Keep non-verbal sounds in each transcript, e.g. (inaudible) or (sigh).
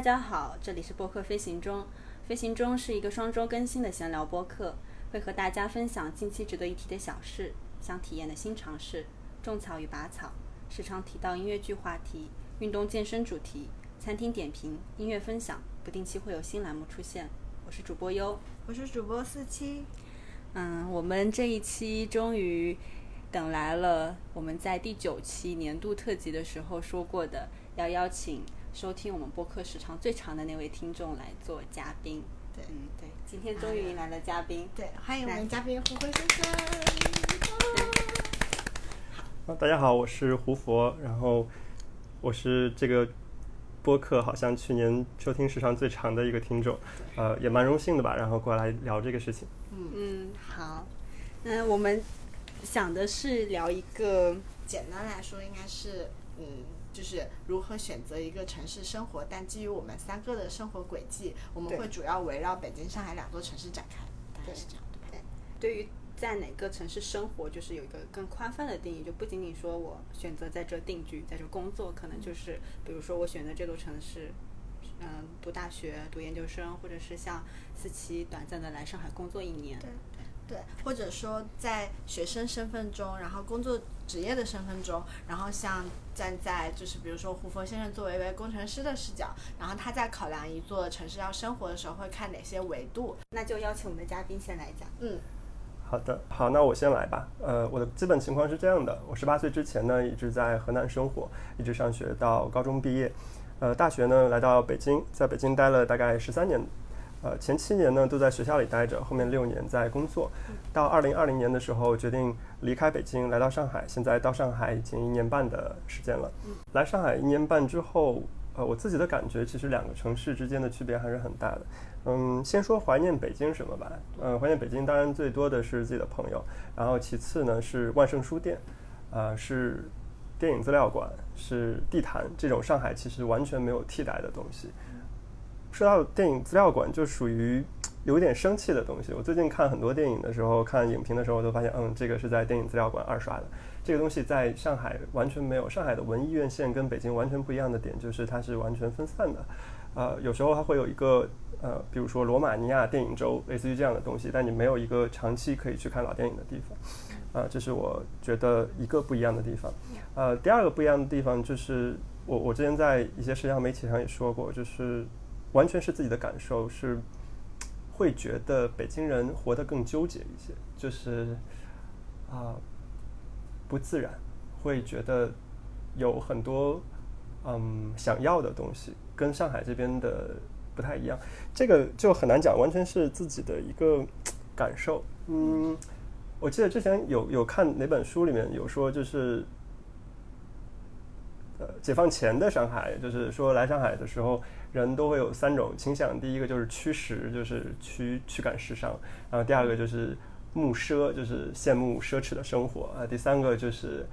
大家好，这里是播客飞行中。飞行中是一个双周更新的闲聊播客，会和大家分享近期值得一提的小事、想体验的新尝试、种草与拔草，时常提到音乐剧话题、运动健身主题、餐厅点评、音乐分享，不定期会有新栏目出现。我是主播优，我是主播四七。嗯，我们这一期终于等来了，我们在第九期年度特辑的时候说过的，要邀请。收听我们播客时长最长的那位听众来做嘉宾，对，嗯，对，今天终于迎来了嘉宾，对，欢迎我们嘉宾胡佛先生。好，大家好，我是胡佛，然后我是这个播客好像去年收听时长最长的一个听众，呃，也蛮荣幸的吧，然后过来聊这个事情。嗯嗯，好，那我们想的是聊一个，简单来说，应该是，嗯。就是如何选择一个城市生活，但基于我们三个的生活轨迹，我们会主要围绕北京、上海两座城市展开。大概是这样，对。对于在哪个城市生活，就是有一个更宽泛的定义，就不仅仅说我选择在这定居，在这工作，可能就是比如说我选择这座城市，嗯，读大学、读研究生，或者是像思琪短暂的来上海工作一年。对。或者说在学生身份中，然后工作职业的身份中，然后像站在就是比如说胡佛先生作为一位工程师的视角，然后他在考量一座城市要生活的时候会看哪些维度？那就邀请我们的嘉宾先来讲。嗯，好的，好，那我先来吧。呃，我的基本情况是这样的：我十八岁之前呢一直在河南生活，一直上学到高中毕业，呃，大学呢来到北京，在北京待了大概十三年。呃，前七年呢都在学校里待着，后面六年在工作。到二零二零年的时候，决定离开北京，来到上海。现在到上海已经一年半的时间了。来上海一年半之后，呃，我自己的感觉其实两个城市之间的区别还是很大的。嗯，先说怀念北京什么吧。嗯，怀念北京当然最多的是自己的朋友，然后其次呢是万盛书店，啊，是电影资料馆，是地坛这种上海其实完全没有替代的东西。说到电影资料馆，就属于有点生气的东西。我最近看很多电影的时候，看影评的时候，我都发现，嗯，这个是在电影资料馆二刷的。这个东西在上海完全没有。上海的文艺院线跟北京完全不一样的点，就是它是完全分散的。呃，有时候它会有一个，呃，比如说罗马尼亚电影周，类似于这样的东西，但你没有一个长期可以去看老电影的地方。啊，这是我觉得一个不一样的地方。呃，第二个不一样的地方就是，我我之前在一些社交媒体上也说过，就是。完全是自己的感受，是会觉得北京人活得更纠结一些，就是啊不自然，会觉得有很多嗯想要的东西跟上海这边的不太一样，这个就很难讲，完全是自己的一个感受。嗯，我记得之前有有看哪本书里面有说，就是呃解放前的上海，就是说来上海的时候。人都会有三种倾向，第一个就是驱时，就是驱驱赶时尚；然后第二个就是慕奢，就是羡慕奢侈的生活；啊，第三个就是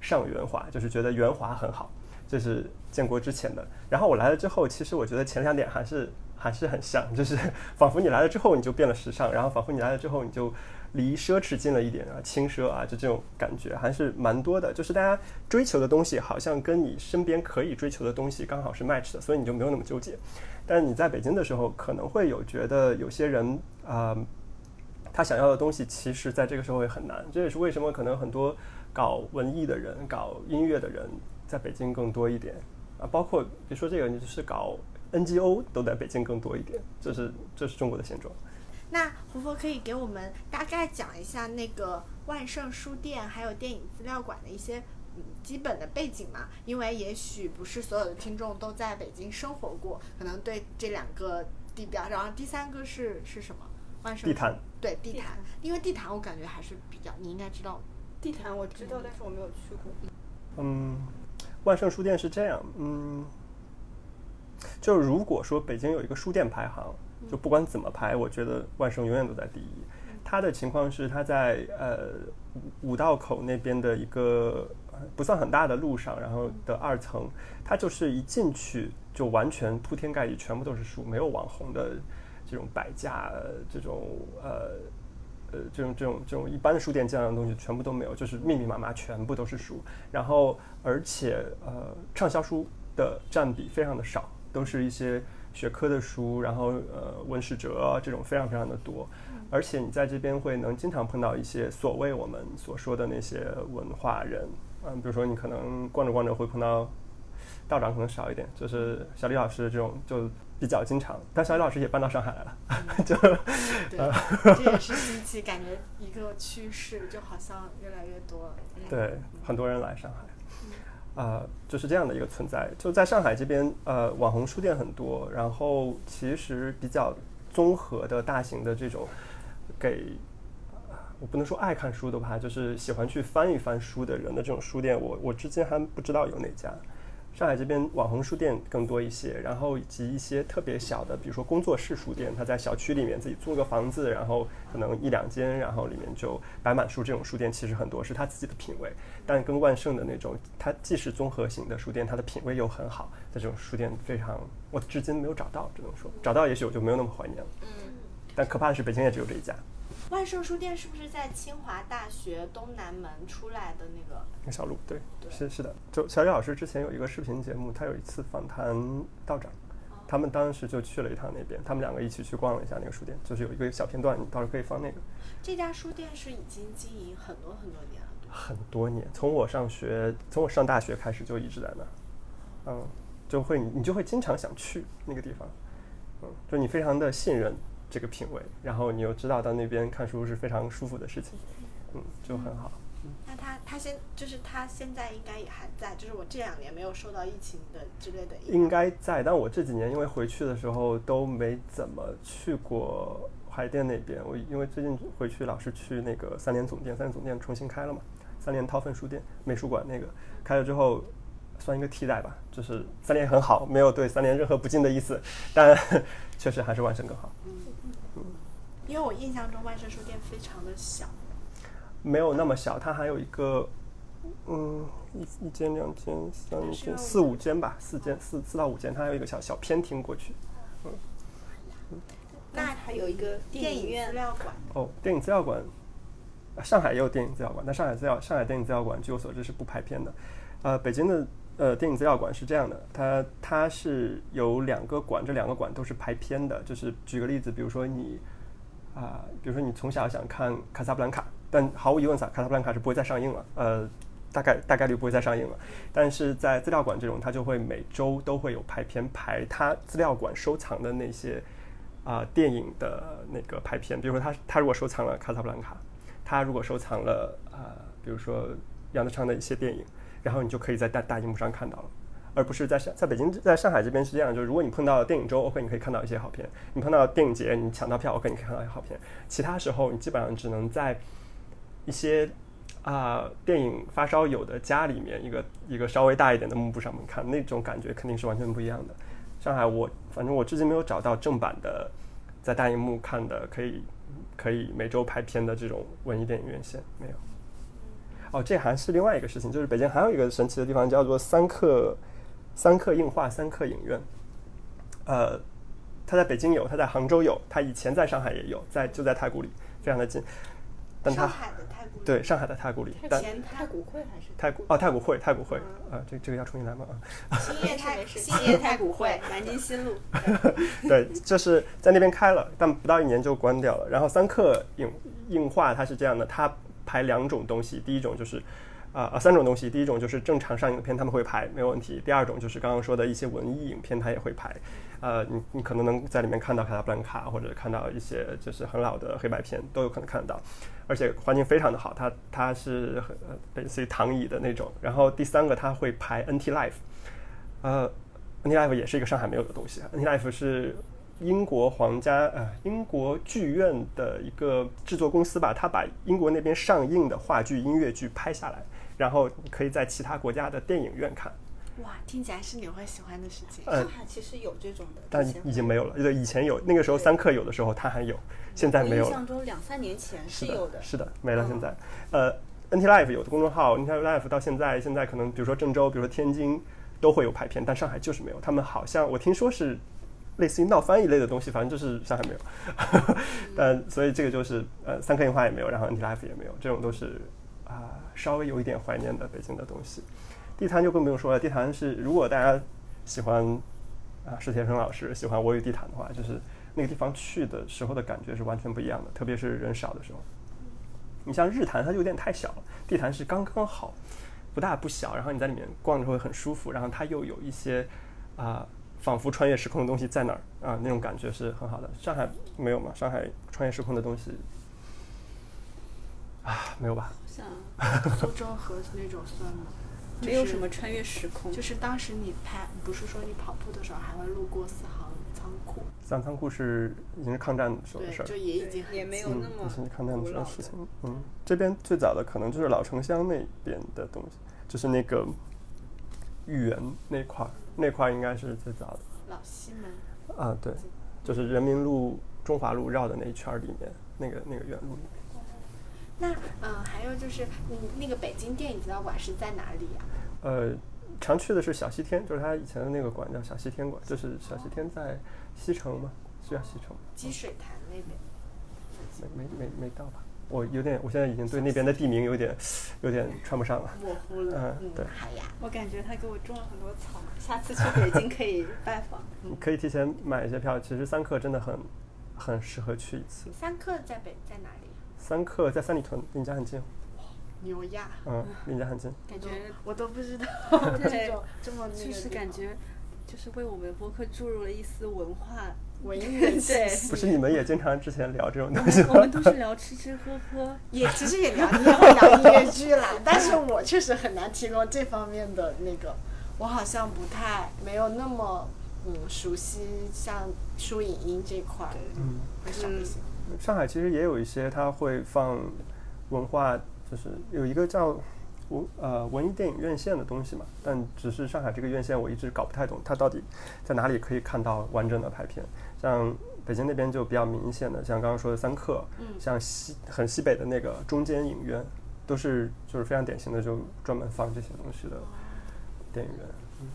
上圆滑，就是觉得圆滑很好，这是建国之前的。然后我来了之后，其实我觉得前两点还是还是很像，就是仿佛你来了之后你就变了时尚，然后仿佛你来了之后你就。离奢侈近了一点啊，轻奢啊，就这种感觉还是蛮多的。就是大家追求的东西，好像跟你身边可以追求的东西刚好是 match 的，所以你就没有那么纠结。但你在北京的时候，可能会有觉得有些人啊，他想要的东西，其实在这个时候会很难。这也是为什么可能很多搞文艺的人、搞音乐的人在北京更多一点啊。包括别说这个，你就是搞 NGO 都在北京更多一点。这是这是中国的现状。那胡佛可以给我们大概讲一下那个万盛书店还有电影资料馆的一些嗯基本的背景嘛？因为也许不是所有的听众都在北京生活过，可能对这两个地标。然后第三个是是什么？万盛地坛。对地坛，因为地坛我感觉还是比较你应该知道。地坛我知道，但是我没有去过。嗯，万盛书店是这样，嗯，就如果说北京有一个书店排行。就不管怎么排，我觉得万盛永远都在第一。他的情况是他在呃五道口那边的一个不算很大的路上，然后的二层，他就是一进去就完全铺天盖地，全部都是书，没有网红的这种摆架，这种呃呃这种这种这种一般的书店这样的东西全部都没有，就是密密麻麻全部都是书，然后而且呃畅销书的占比非常的少。都是一些学科的书，然后呃文史哲这种非常非常的多，而且你在这边会能经常碰到一些所谓我们所说的那些文化人，嗯，比如说你可能逛着逛着会碰到道长，可能少一点，就是小李老师这种就比较经常，但小李老师也搬到上海来了，(laughs) 就对，这也是近期感觉一个趋势，就好像越来越多对，很多人来上海，啊、就是这样的一个存在。就在上海这边，呃，网红书店很多，然后其实比较综合的大型的这种给。我不能说爱看书的吧，就是喜欢去翻一翻书的人的这种书店，我我至今还不知道有哪家。上海这边网红书店更多一些，然后以及一些特别小的，比如说工作室书店，他在小区里面自己租个房子，然后可能一两间，然后里面就摆满书。这种书店其实很多是他自己的品味，但跟万盛的那种，它既是综合型的书店，它的品味又很好的这种书店非常，我至今没有找到，只能说找到也许我就没有那么怀念了。嗯但可怕的是北京也只有这一家，万盛书店是不是在清华大学东南门出来的那个？那小路，对，对是是的。就小雨老师之前有一个视频节目，他有一次访谈道长，他们当时就去了一趟那边，他们两个一起去逛了一下那个书店，就是有一个小片段，你到时候可以放那个。这家书店是已经经营很多很多年了，很多年，从我上学，从我上大学开始就一直在那儿，嗯，就会你你就会经常想去那个地方，嗯，就你非常的信任这个品味，然后你又知道到那边看书是非常舒服的事情，嗯，就很好。那他他现就是他现在应该也还在，就是我这两年没有受到疫情的之类的影响应该在，但我这几年因为回去的时候都没怎么去过海淀那边。我因为最近回去老是去那个三联总店，三联总店重新开了嘛，三联韬奋书店美术馆那个开了之后，算一个替代吧。就是三联很好，没有对三联任何不敬的意思，但 (laughs) 确实还是万盛更好。因为我印象中万盛书店非常的小，没有那么小，它还有一个，嗯，一一间、两间、三间、四五间吧，四间、四四到五间，它还有一个小小偏厅过去。嗯那还有一个电电影影院资料馆，哦，电影资料馆，呃上海也有电影资料馆，但上海资料上海电影资料馆据我所知是不拍片的。呃，北京的呃电影资料馆是这样的，它它是有两个馆，这两个馆都是拍片的。就是举个例子，比如说你啊、比如说你从小想看《卡萨布兰卡》，但毫无疑问，卡卡萨布兰卡是不会再上映了，呃，大概大概率不会再上映了。但是在资料馆这种，它就会每周都会有排片排它资料馆收藏的那些啊、电影的那个排片，比如说他他如果收藏了《卡萨布兰卡》，他如果收藏了啊、比如说杨德昌的一些电影，然后你就可以在大大荧幕上看到了。而不是在上在北京，在上海这边是这样，就是如果你碰到电影周，OK，你可以看到一些好片；你碰到电影节，你抢到票，OK，你可以看到一些好片。其他时候，你基本上只能在一些啊、电影发烧友的家里面，一个一个稍微大一点的幕布上面看，那种感觉肯定是完全不一样的。上海我反正我至今没有找到正版的在大荧幕看的可以可以每周排片的这种文艺电影院线，没有。哦，这还是另外一个事情，就是北京还有一个神奇的地方叫做三克三克映画三克影院。呃，它在北京有，它在杭州有，它以前在上海也有，在就在太古里，非常的近。但它上海的太古里，对上海的太古里，但前太古汇还是太古哦太古汇太古汇啊，这这个要重新来吗？啊，新业太没事兴兴业太古汇，(laughs) 南京新路。(laughs) 对，就是在那边开了，但不到一年就关掉了。然后三克映映画它是这样的，它排两种东西，第一种就是啊啊、三种东西，第一种就是正常上映的片他们会拍没有问题，第二种就是刚刚说的一些文艺影片它也会拍，呃，你你可能能在里面看到卡萨布兰卡或者看到一些就是很老的黑白片都有可能看得到，而且环境非常的好，它它是类似于躺椅的那种。然后第三个它会拍 NT Life，呃，NT Life 也是一个上海没有的东西，NT Life 是英国皇家呃英国剧院的一个制作公司吧，他把英国那边上映的话剧、音乐剧拍下来，然后可以在其他国家的电影院看，哇，听起来是你会喜欢的事情。呃上海其实有这种的，但已经没有了。对，以前有，那个时候三克有的时候它还有，现在没有了印象。中两三年前是有的，是的，没了。嗯现在，呃，NT Life 有的公众号，NT Life 到现在，现在可能比如说郑州，比如说天津都会有排片，但上海就是没有。他们好像我听说是类似于闹翻一类的东西，反正就是上海没有。(laughs) 但所以这个就是呃，三克樱花也没有，然后 NT Life 也没有，这种都是啊、稍微有一点怀念的北京的东西。地坛就更不用说了，地坛是如果大家喜欢啊史铁生老师喜欢《我与地坛》的话，就是那个地方去的时候的感觉是完全不一样的，特别是人少的时候。你像日坛，它就有点太小了，地坛是刚刚好，不大不小，然后你在里面逛着会很舒服，然后它又有一些啊、仿佛穿越时空的东西在那儿啊，那种感觉是很好的。上海没有吗？上海穿越时空的东西啊，没有吧？像 (laughs) 苏州河那种算吗？没有什么穿越时空，就是当时你拍，不是说你跑步的时候还会路过四行仓库，四行仓库是已经是抗战的时候的事，儿，就也已经也没有嗯那，么已经是抗战的时候的事情。嗯，这边最早的可能就是老城乡那边的东西，就是那个豫园那块儿，那块儿应该是最早的老西门。啊，对，就是人民路、中华路绕的那一圈儿里面，那个那个原路里面。那嗯，还有就是，嗯，那个北京电影资料馆是在哪里呀、呃，常去的是小西天，就是他以前的那个馆叫小西天馆，就是小西天在西城嘛？是叫西城？积水潭那边。没没没没到吧？我有点，我现在已经对那边的地名有点有点串不上了。模糊了。嗯对好呀。我感觉他给我种了很多草，下次去北京可以 (laughs) 拜访。你可以提前买一些票，其实三克真的很很适合去一次。三克在北在哪里？三克在三里屯，离你家很近，牛呀！嗯，离你家很近。感觉我都不知道对 (laughs) 这种这么那个就是感觉，就是为我们播客注入了一丝文化。文艺的气对息。不是你们也经常之前聊这种东西我？们都是聊吃吃喝喝，也其实也聊，你也会聊音乐剧啦，(laughs) 但是我确实很难提供这方面的那个，我好像不太没有那么嗯熟悉像书影音这块儿，嗯，会少一些。上海其实也有一些，它会放文化，就是有一个叫文呃文艺电影院线的东西嘛，但只是上海这个院线我一直搞不太懂，它到底在哪里可以看到完整的排片。像北京那边就比较明显的，像刚刚说的三克，嗯像西很西北的那个中间影院，都是就是非常典型的，就专门放这些东西的电影院，嗯，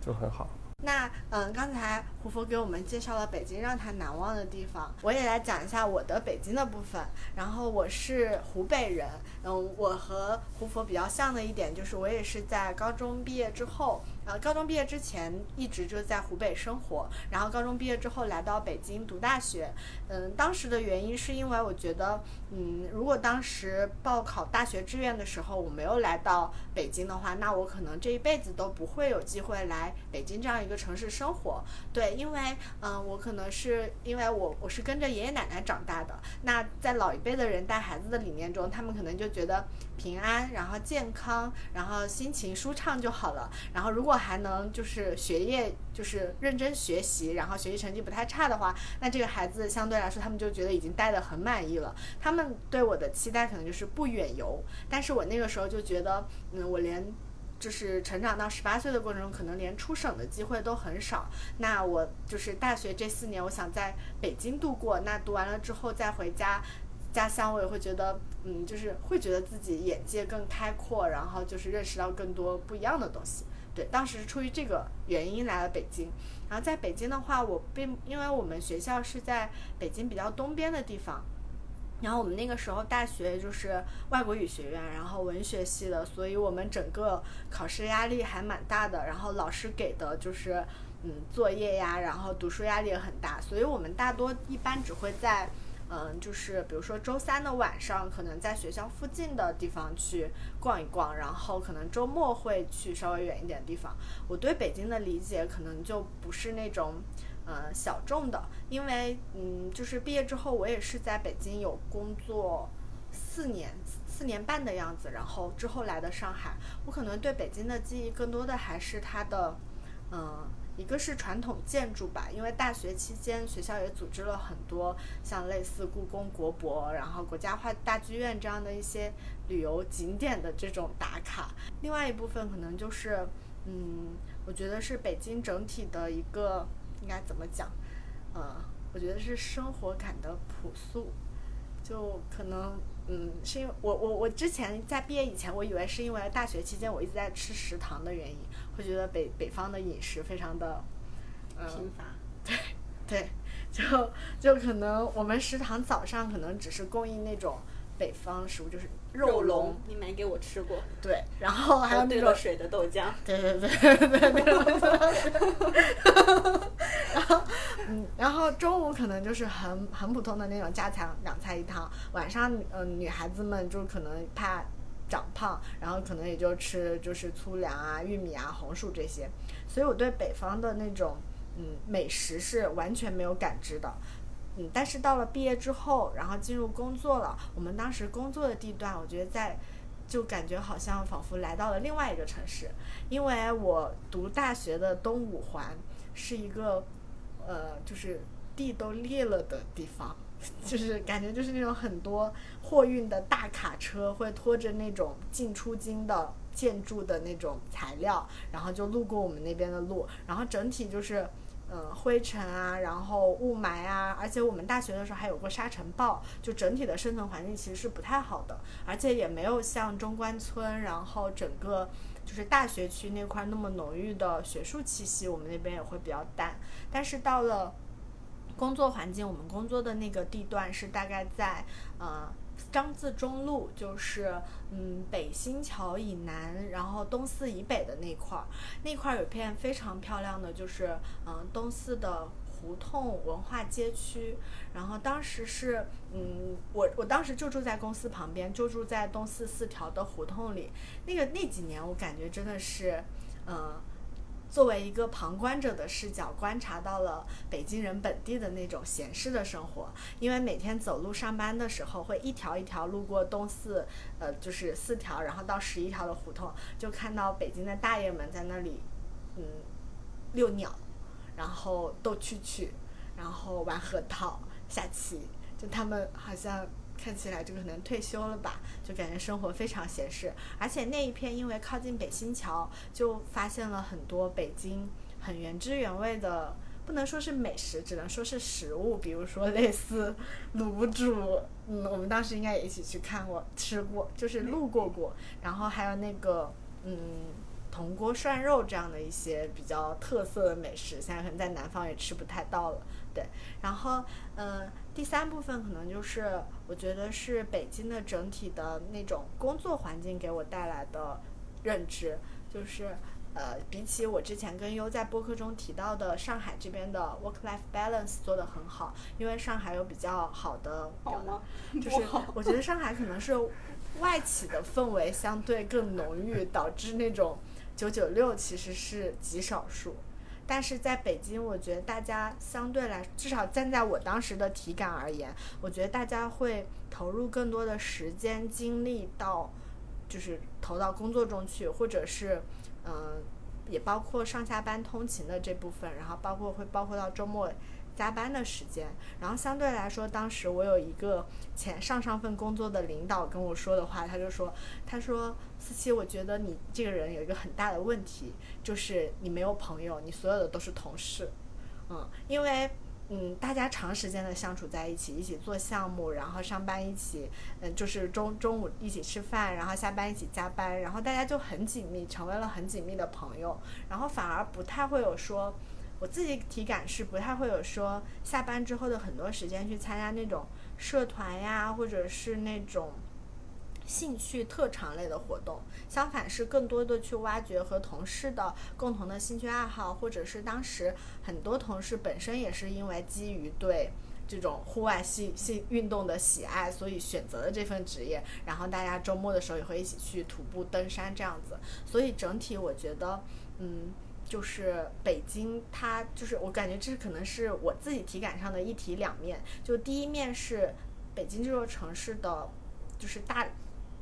就很好。那嗯，刚才胡佛给我们介绍了北京让他难忘的地方，我也来讲一下我的北京的部分。然后我是湖北人，嗯，我和胡佛比较像的一点就是我也是在高中毕业之后，呃，高中毕业之前一直就在湖北生活，然后高中毕业之后来到北京读大学。嗯，当时的原因是因为我觉得，嗯，如果当时报考大学志愿的时候我没有来到北京的话，那我可能这一辈子都不会有机会来北京这样一个城市生活。对，因为嗯，我可能是因为我我是跟着爷爷奶奶长大的，那在老一辈的人带孩子的理念中，他们可能就觉得平安，然后健康，然后心情舒畅就好了。然后如果还能就是学业就是认真学习，然后学习成绩不太差的话，那这个孩子相对来说他们就觉得已经待得很满意了。他们对我的期待可能就是不远游，但是我那个时候就觉得，嗯，我连。就是成长到十八岁的过程中，可能连出省的机会都很少。那我就是大学这四年，我想在北京度过。那读完了之后再回家家乡，我也会觉得，嗯，就是会觉得自己眼界更开阔，然后就是认识到更多不一样的东西。对，当时是出于这个原因来了北京。然后在北京的话，我并因为我们学校是在北京比较东边的地方。然后我们那个时候大学就是外国语学院，然后文学系的，所以我们整个考试压力还蛮大的。然后老师给的就是嗯作业呀，然后读书压力也很大，所以我们大多一般只会在嗯就是比如说周三的晚上，可能在学校附近的地方去逛一逛，然后可能周末会去稍微远一点的地方。我对北京的理解可能就不是那种。呃，小众的，因为嗯，就是毕业之后，我也是在北京有工作四年、四年半的样子，然后之后来的上海。我可能对北京的记忆更多的还是它的，嗯，一个是传统建筑吧，因为大学期间学校也组织了很多像类似故宫、国博，然后国家话大剧院这样的一些旅游景点的这种打卡。另外一部分可能就是，嗯，我觉得是北京整体的一个。应该怎么讲？呃，我觉得是生活感的朴素，就可能，嗯，是因为我我我之前在毕业以前，我以为是因为大学期间我一直在吃食堂的原因，会觉得北北方的饮食非常的，呃，贫乏。对对，就就可能我们食堂早上可能只是供应那种北方食物，就是肉龙，你没给我吃过。对，然后还有那种水的豆浆。对对对对对，(laughs) 然后嗯，然后中午可能就是很很普通的那种家常两菜一汤，晚上嗯女孩子们就可能怕长胖，然后可能也就吃就是粗粮啊、玉米啊、红薯这些，所以我对北方的那种嗯美食是完全没有感知的。嗯，但是到了毕业之后，然后进入工作了，我们当时工作的地段，我觉得在。就感觉好像仿佛来到了另外一个城市，因为我读大学的东五环是一个，呃，就是地都裂了的地方，(laughs) 就是感觉就是那种很多货运的大卡车会拖着那种进出京的建筑的那种材料，然后就路过我们那边的路，然后整体就是。嗯，灰尘啊，然后雾霾啊，而且我们大学的时候还有过沙尘暴，就整体的生存环境其实是不太好的，而且也没有像中关村，然后整个就是大学区那块那么浓郁的学术气息，我们那边也会比较淡。但是到了工作环境，我们工作的那个地段是大概在呃。张自忠路就是嗯北新桥以南，然后东四以北的那块儿，那块儿有片非常漂亮的，就是嗯东四的胡同文化街区。然后当时是嗯我我当时就住在公司旁边，就住在东四四条的胡同里。那个那几年我感觉真的是嗯。作为一个旁观者的视角，观察到了北京人本地的那种闲适的生活。因为每天走路上班的时候，会一条一条路过东四，呃，就是四条，然后到十一条的胡同，就看到北京的大爷们在那里，嗯，遛鸟，然后逗蛐蛐，然后玩核桃、下棋，就他们好像。看起来就可能退休了吧，就感觉生活非常闲适。而且那一片因为靠近北新桥，就发现了很多北京很原汁原味的，不能说是美食，只能说是食物。比如说类似 (laughs) 卤煮，嗯，我们当时应该也一起去看过、吃过，就是路过过。然后还有那个，嗯，铜锅涮肉这样的一些比较特色的美食，现在可能在南方也吃不太到了。对，然后，嗯。第三部分可能就是，我觉得是北京的整体的那种工作环境给我带来的认知，就是，呃，比起我之前跟优在播客中提到的上海这边的 work-life balance 做得很好，因为上海有比较好的，好吗？(laughs) 就是我觉得上海可能是外企的氛围相对更浓郁，导致那种九九六其实是极少数。但是在北京，我觉得大家相对来，至少站在我当时的体感而言，我觉得大家会投入更多的时间精力到，就是投到工作中去，或者是，嗯，也包括上下班通勤的这部分，然后包括会包括到周末。加班的时间，然后相对来说，当时我有一个前上上份工作的领导跟我说的话，他就说：“他说思琪，我觉得你这个人有一个很大的问题，就是你没有朋友，你所有的都是同事。嗯，因为嗯，大家长时间的相处在一起，一起做项目，然后上班一起，嗯，就是中中午一起吃饭，然后下班一起加班，然后大家就很紧密，成为了很紧密的朋友，然后反而不太会有说。”我自己体感是不太会有说下班之后的很多时间去参加那种社团呀，或者是那种兴趣特长类的活动。相反是更多的去挖掘和同事的共同的兴趣爱好，或者是当时很多同事本身也是因为基于对这种户外系系运动的喜爱，所以选择了这份职业。然后大家周末的时候也会一起去徒步登山这样子。所以整体我觉得，嗯。就是北京，它就是我感觉这可能是我自己体感上的一体两面。就第一面是北京这座城市的，就是大，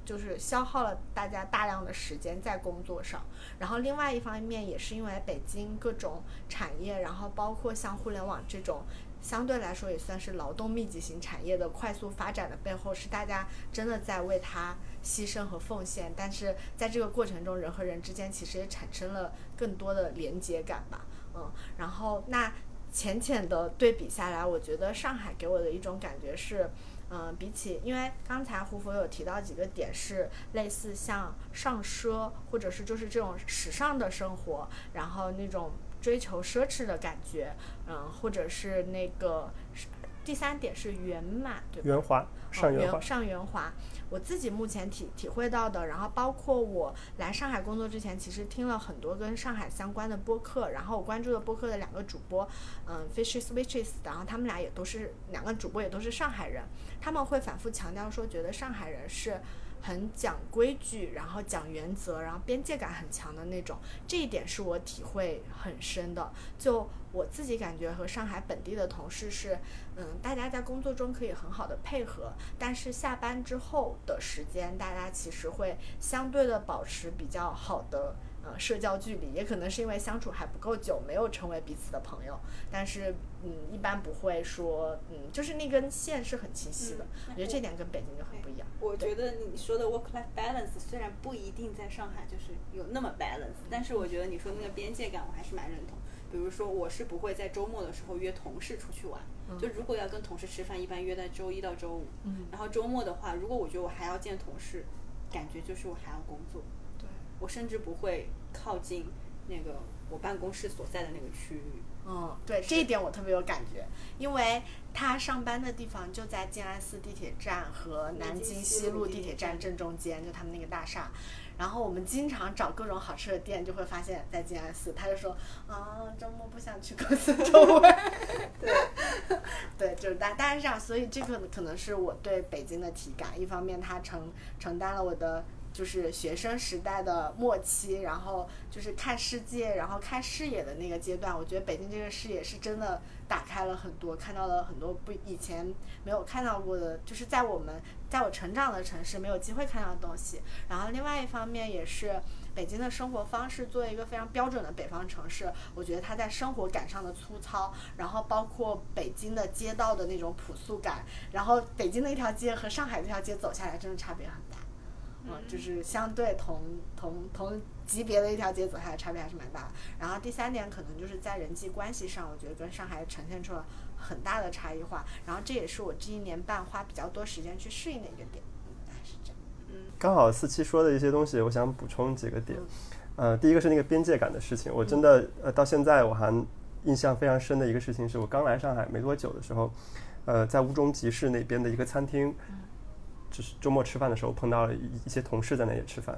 就是消耗了大家大量的时间在工作上。然后另外一方面也是因为北京各种产业，然后包括像互联网这种。相对来说也算是劳动密集型产业的快速发展的背后，是大家真的在为它牺牲和奉献。但是在这个过程中，人和人之间其实也产生了更多的连接感吧。嗯，然后那浅浅的对比下来，我觉得上海给我的一种感觉是，嗯，比起因为刚才胡佛有提到几个点是类似像上奢，或者是就是这种时尚的生活，然后那种。追求奢侈的感觉，嗯，或者是那个第三点是圆满，对吧？圆滑，上圆滑。上圆滑。我自己目前体体会到的，然后包括我来上海工作之前，其实听了很多跟上海相关的播客，然后我关注的播客的两个主播，嗯，Fishy Switches，然后他们俩也都是两个主播，也都是上海人，他们会反复强调说，觉得上海人是。很讲规矩，然后讲原则，然后边界感很强的那种，这一点是我体会很深的。就我自己感觉和上海本地的同事是，嗯，大家在工作中可以很好的配合，但是下班之后的时间，大家其实会相对的保持比较好的。呃，社交距离也可能是因为相处还不够久，没有成为彼此的朋友。但是，嗯，一般不会说，嗯，就是那根线是很清晰的。我觉得这点跟北京就很不一样。我觉得你说的 work-life balance 虽然不一定在上海就是有那么 balance，但是我觉得你说那个边界感我还是蛮认同。比如说，我是不会在周末的时候约同事出去玩。就如果要跟同事吃饭，一般约在周一到周五。嗯。然后周末的话，如果我觉得我还要见同事，感觉就是我还要工作。我甚至不会靠近那个我办公室所在的那个区域。嗯，对，这一点我特别有感觉，因为他上班的地方就在静安寺地铁站和南京西路地铁站正中间，就他们那个大厦。然后我们经常找各种好吃的店，就会发现在静安寺。他就说啊，周末不想去公司周围。(laughs) 对，(laughs) 对，就是大大概是这样。所以这个可能是我对北京的体感。一方面，它承承担了我的。就是学生时代的末期，然后就是看世界，然后看视野的那个阶段。我觉得北京这个视野是真的打开了很多，看到了很多不以前没有看到过的，就是在我们在我成长的城市没有机会看到的东西。然后另外一方面也是北京的生活方式，作为一个非常标准的北方城市，我觉得它在生活感上的粗糙，然后包括北京的街道的那种朴素感，然后北京的一条街和上海这条街走下来真的差别很大。嗯，就是相对同同同级别的一条街走下来，差别还是蛮大的。然后第三点可能就是在人际关系上，我觉得跟上海呈现出了很大的差异化。然后这也是我这一年半花比较多时间去适应的一个点。嗯，大概是这样。嗯，刚好四七说的一些东西，我想补充几个点。呃，第一个是那个边界感的事情，我真的呃到现在我还印象非常深的一个事情，是我刚来上海没多久的时候，呃，在乌中集市那边的一个餐厅。就是周末吃饭的时候碰到了一一些同事在那里吃饭，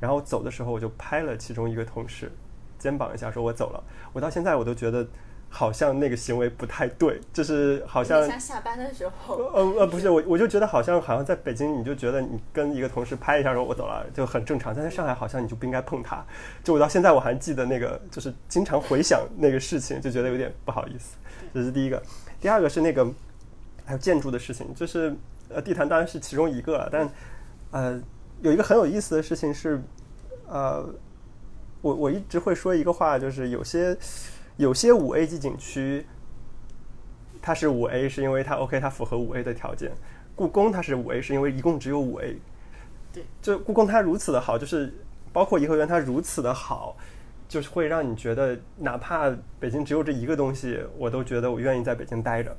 然后走的时候我就拍了其中一个同事肩膀一下，说我走了。我到现在我都觉得好像那个行为不太对，就是好像像下班的时候，呃呃不是我我就觉得好像好像在北京你就觉得你跟一个同事拍一下说我走了就很正常，但在上海好像你就不应该碰他。就我到现在我还记得那个就是经常回想那个事情，就觉得有点不好意思。这是第一个，第二个是那个还有建筑的事情，就是。呃，地坛当然是其中一个，但呃，有一个很有意思的事情是，呃，我我一直会说一个话，就是有些有些五 A 级景区，它是五 A 是因为它 OK，它符合五 A 的条件。故宫它是五 A 是因为一共只有五 A。对，就故宫它如此的好，就是包括颐和园它如此的好，就是会让你觉得，哪怕北京只有这一个东西，我都觉得我愿意在北京待着。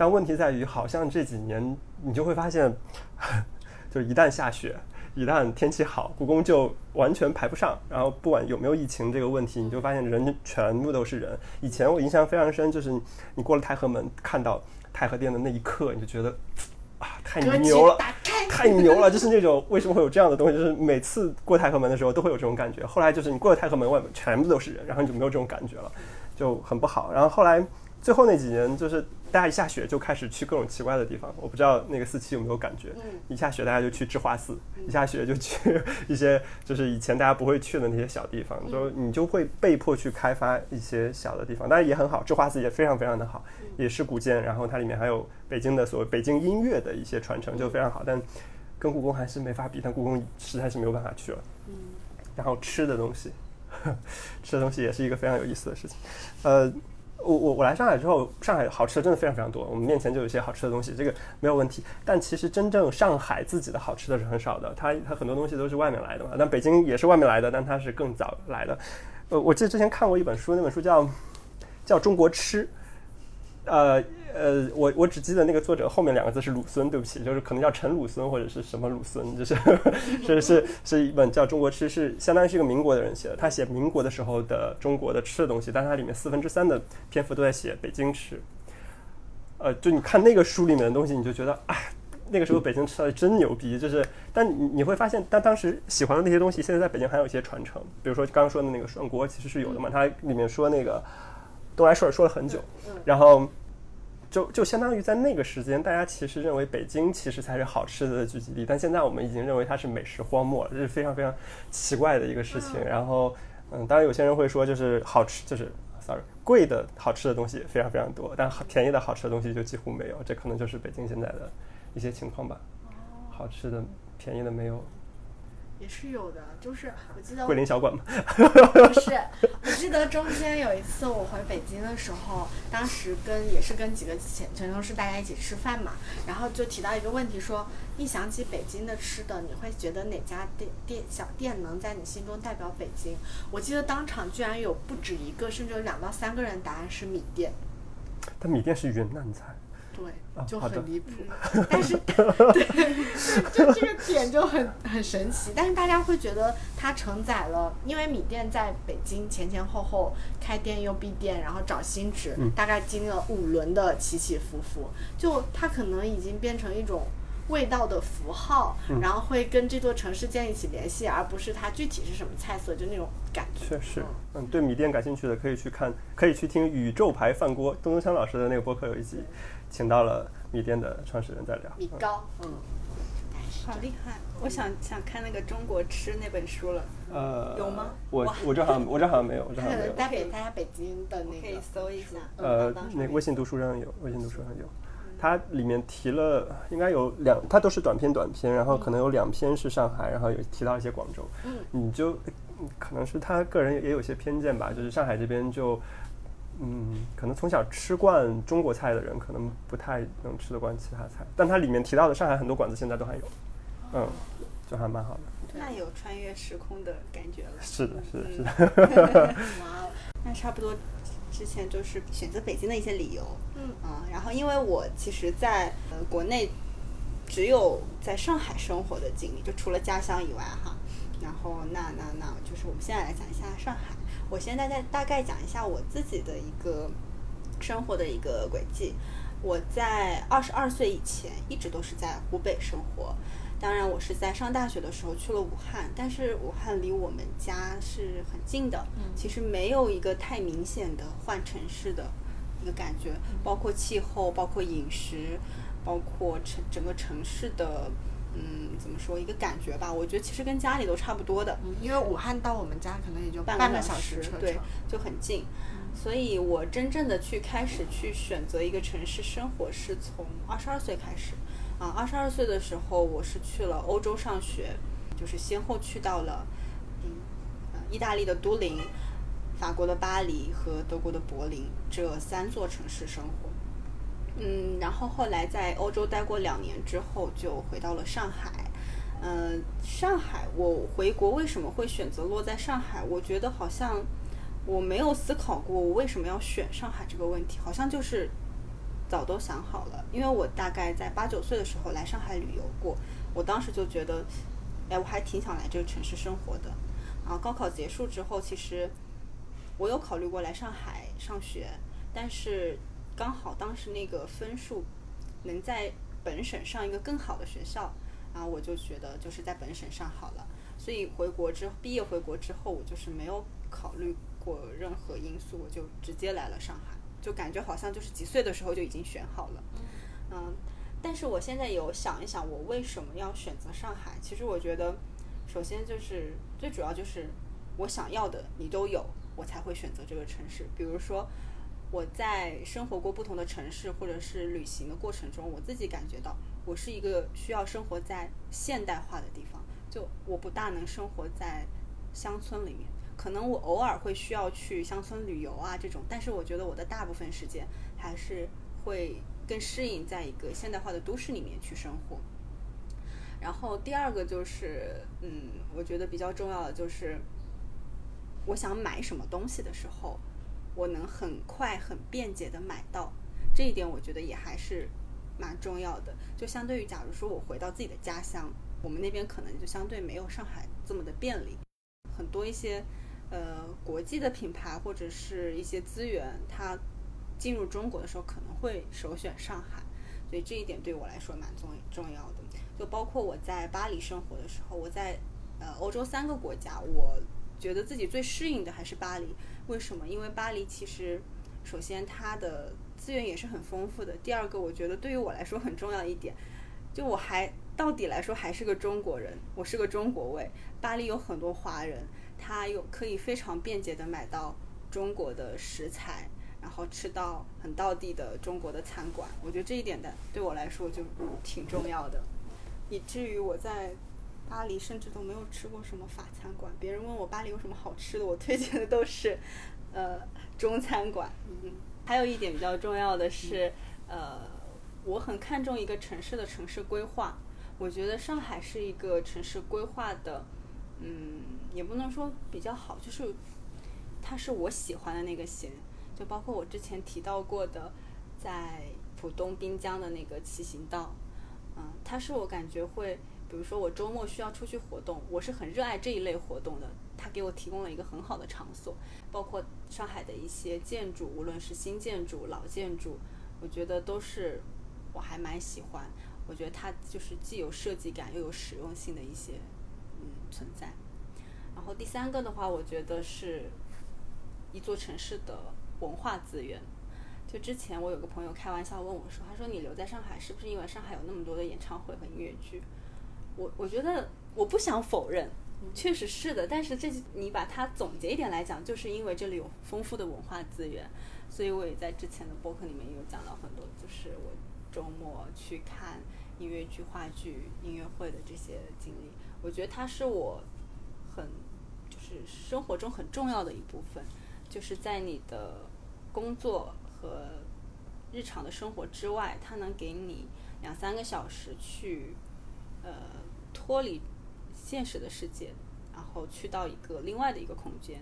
但问题在于，好像这几年你就会发现，(laughs) 就是一旦下雪，一旦天气好，故宫就完全排不上。然后不管有没有疫情这个问题，你就发现人全部都是人。以前我印象非常深，就是你过了太和门，看到太和殿的那一刻，你就觉得啊，太牛了，太牛了！就是那种为什么会有这样的东西？就是每次过太和门的时候都会有这种感觉。后来就是你过了太和门外面全部都是人，然后你就没有这种感觉了，就很不好。然后后来最后那几年就是。大家一下雪就开始去各种奇怪的地方，我不知道那个四期有没有感觉。一下雪大家就去智化寺，一下雪就去一些就是以前大家不会去的那些小地方，就你就会被迫去开发一些小的地方，当然也很好，智化寺也非常非常的好，也是古建，然后它里面还有北京的所谓北京音乐的一些传承，就非常好，但跟故宫还是没法比，但故宫实在是没有办法去了。然后吃的东西，(laughs) 吃的东西也是一个非常有意思的事情，呃。我我我来上海之后，上海好吃的真的非常非常多，我们面前就有一些好吃的东西，这个没有问题。但其实真正上海自己的好吃的是很少的，它它很多东西都是外面来的嘛。但北京也是外面来的，但它是更早来的。呃，我记得之前看过一本书，那本书叫叫《中国吃》，呃。呃，我我只记得那个作者后面两个字是鲁孙，对不起，就是可能叫陈鲁孙或者是什么鲁孙，就是是是是一本叫《中国吃》，是相当于是一个民国的人写的。他写民国的时候的中国的吃的东西，但是它里面四分之三的篇幅都在写北京吃。呃，就你看那个书里面的东西，你就觉得，哎，那个时候北京吃的真牛逼。就是，但你你会发现，但当时喜欢的那些东西，现在在北京还有一些传承。比如说刚刚说的那个涮锅，其实是有的嘛。它里面说那个东来顺儿说了很久，然后就就相当于在那个时间，大家其实认为北京其实才是好吃的聚集地，但现在我们已经认为它是美食荒漠了，这是非常非常奇怪的一个事情。然后，嗯，当然有些人会说，就是好吃，就是 sorry，。贵的好吃的东西非常非常多，但便宜的好吃的东西就几乎没有。这可能就是北京现在的一些情况吧。好吃的、便宜的没有。也是有的，就是我记得桂林小馆吗？不是，我记得中间有一次我回北京的时候，当时跟也是跟几个前前同事大家一起吃饭嘛，然后就提到一个问题，说一想起北京的吃的，你会觉得哪家店店小店能在你心中代表北京？我记得当场居然有不止一个，甚至有两到三个人答案是米店。但米店是云南菜。对，就很离谱，(laughs) 但是 (laughs) 对，(laughs) 就这个点就很很神奇。但是大家会觉得它承载了，因为米店在北京前前后后开店又闭店，然后找新址，大概经历了五轮的起起伏伏，就它可能已经变成一种味道的符号，然后会跟这座城市建立起联系，而不是它具体是什么菜色，就那种感觉。确实，嗯，对米店感兴趣的可以去看，可以去听宇宙牌饭锅东东香老师的那个播客有一集。请到了米店的创始人在聊米糕，嗯，好厉害！我想想看那个中国吃那本书了，呃，有吗？我我这好像我这好像没有，我这好像没有。(laughs) 带给大家北京的那个，可以搜一下。呃，那微信读书上有，微信读书上有。它里面提了，应该有两，它都是短篇短篇，然后可能有两篇是上海，然后有提到一些广州。嗯，你就可能是他个人也有些偏见吧，就是上海这边就。嗯，可能从小吃惯中国菜的人，可能不太能吃得惯其他菜。但它里面提到的上海很多馆子现在都还有，嗯，就还蛮好的。那有穿越时空的感觉了。是的，是的，是的。(laughs) 哇，那差不多之前就是选择北京的一些理由。嗯啊，然后因为我其实在呃国内只有在上海生活的经历，就除了家乡以外哈。然后那那那就是我们现在来讲一下上海。我先大概大概讲一下我自己的一个生活的一个轨迹。我在二十二岁以前一直都是在湖北生活，当然我是在上大学的时候去了武汉，但是武汉离我们家是很近的，其实没有一个太明显的换城市的一个感觉，包括气候，包括饮食，包括城整个城市的。嗯，怎么说一个感觉吧？我觉得其实跟家里都差不多的，因为武汉到我们家可能也就半个小时车程，对，就很近。所以我真正的去开始去选择一个城市生活，是从二十二岁开始。啊，二十二岁的时候，我是去了欧洲上学，就是先后去到了嗯，意大利的都灵、法国的巴黎和德国的柏林这三座城市生活。嗯，然后后来在欧洲待过两年之后，就回到了上海。嗯，上海，我回国为什么会选择落在上海？我觉得好像我没有思考过我为什么要选上海这个问题，好像就是早都想好了。因为我大概在八九岁的时候来上海旅游过，我当时就觉得，哎，我还挺想来这个城市生活的。然后高考结束之后，其实我有考虑过来上海上学，但是。刚好当时那个分数能在本省上一个更好的学校，然后我就觉得就是在本省上好了。所以回国之毕业回国之后，我就是没有考虑过任何因素，我就直接来了上海，就感觉好像就是几岁的时候就已经选好了。嗯，但是我现在有想一想，我为什么要选择上海？其实我觉得，首先就是最主要就是我想要的你都有，我才会选择这个城市。比如说。我在生活过不同的城市，或者是旅行的过程中，我自己感觉到，我是一个需要生活在现代化的地方。就我不大能生活在乡村里面，可能我偶尔会需要去乡村旅游啊这种，但是我觉得我的大部分时间还是会更适应在一个现代化的都市里面去生活。然后第二个就是，嗯，我觉得比较重要的就是，我想买什么东西的时候。我能很快很便捷的买到，这一点我觉得也还是蛮重要的。就相对于，假如说我回到自己的家乡，我们那边可能就相对没有上海这么的便利，很多一些呃国际的品牌或者是一些资源，它进入中国的时候，可能会首选上海，所以这一点对我来说蛮重重要的。就包括我在巴黎生活的时候，我在呃欧洲三个国家，我觉得自己最适应的还是巴黎。为什么？因为巴黎其实首先它的资源也是很丰富的。第二个，我觉得对于我来说很重要一点，就我还到底来说还是个中国人，我是个中国胃。巴黎有很多华人，他有可以非常便捷的买到中国的食材，然后吃到很道地的中国的餐馆。我觉得这一点的对我来说就挺重要的，以至于我在巴黎甚至都没有吃过什么法餐馆。别人问我巴黎有什么好吃的，我推荐的都是呃中餐馆。嗯，还有一点比较重要的是，呃，我很看重一个城市的城市规划。我觉得上海是一个城市规划的。嗯，也不能说比较好，就是它是我喜欢的那个型，就包括我之前提到过的，在浦东滨江的那个骑行道，嗯，它是我感觉会，比如说我周末需要出去活动，我是很热爱这一类活动的，它给我提供了一个很好的场所，包括上海的一些建筑，无论是新建筑、老建筑，我觉得都是我还蛮喜欢，我觉得它就是既有设计感又有实用性的一些。存在，然后第三个的话，我觉得是一座城市的文化资源。就之前我有个朋友开玩笑问我说：“他说你留在上海是不是因为上海有那么多的演唱会和音乐剧？”我我觉得我不想否认，确实是的。但是这你把它总结一点来讲，就是因为这里有丰富的文化资源。所以我也在之前的播客里面有讲到很多，就是我周末去看音乐剧、话剧、音乐会的这些经历。我觉得它是我很就是生活中很重要的一部分，就是在你的工作和日常的生活之外，它能给你两三个小时去呃脱离现实的世界，然后去到一个另外的一个空间，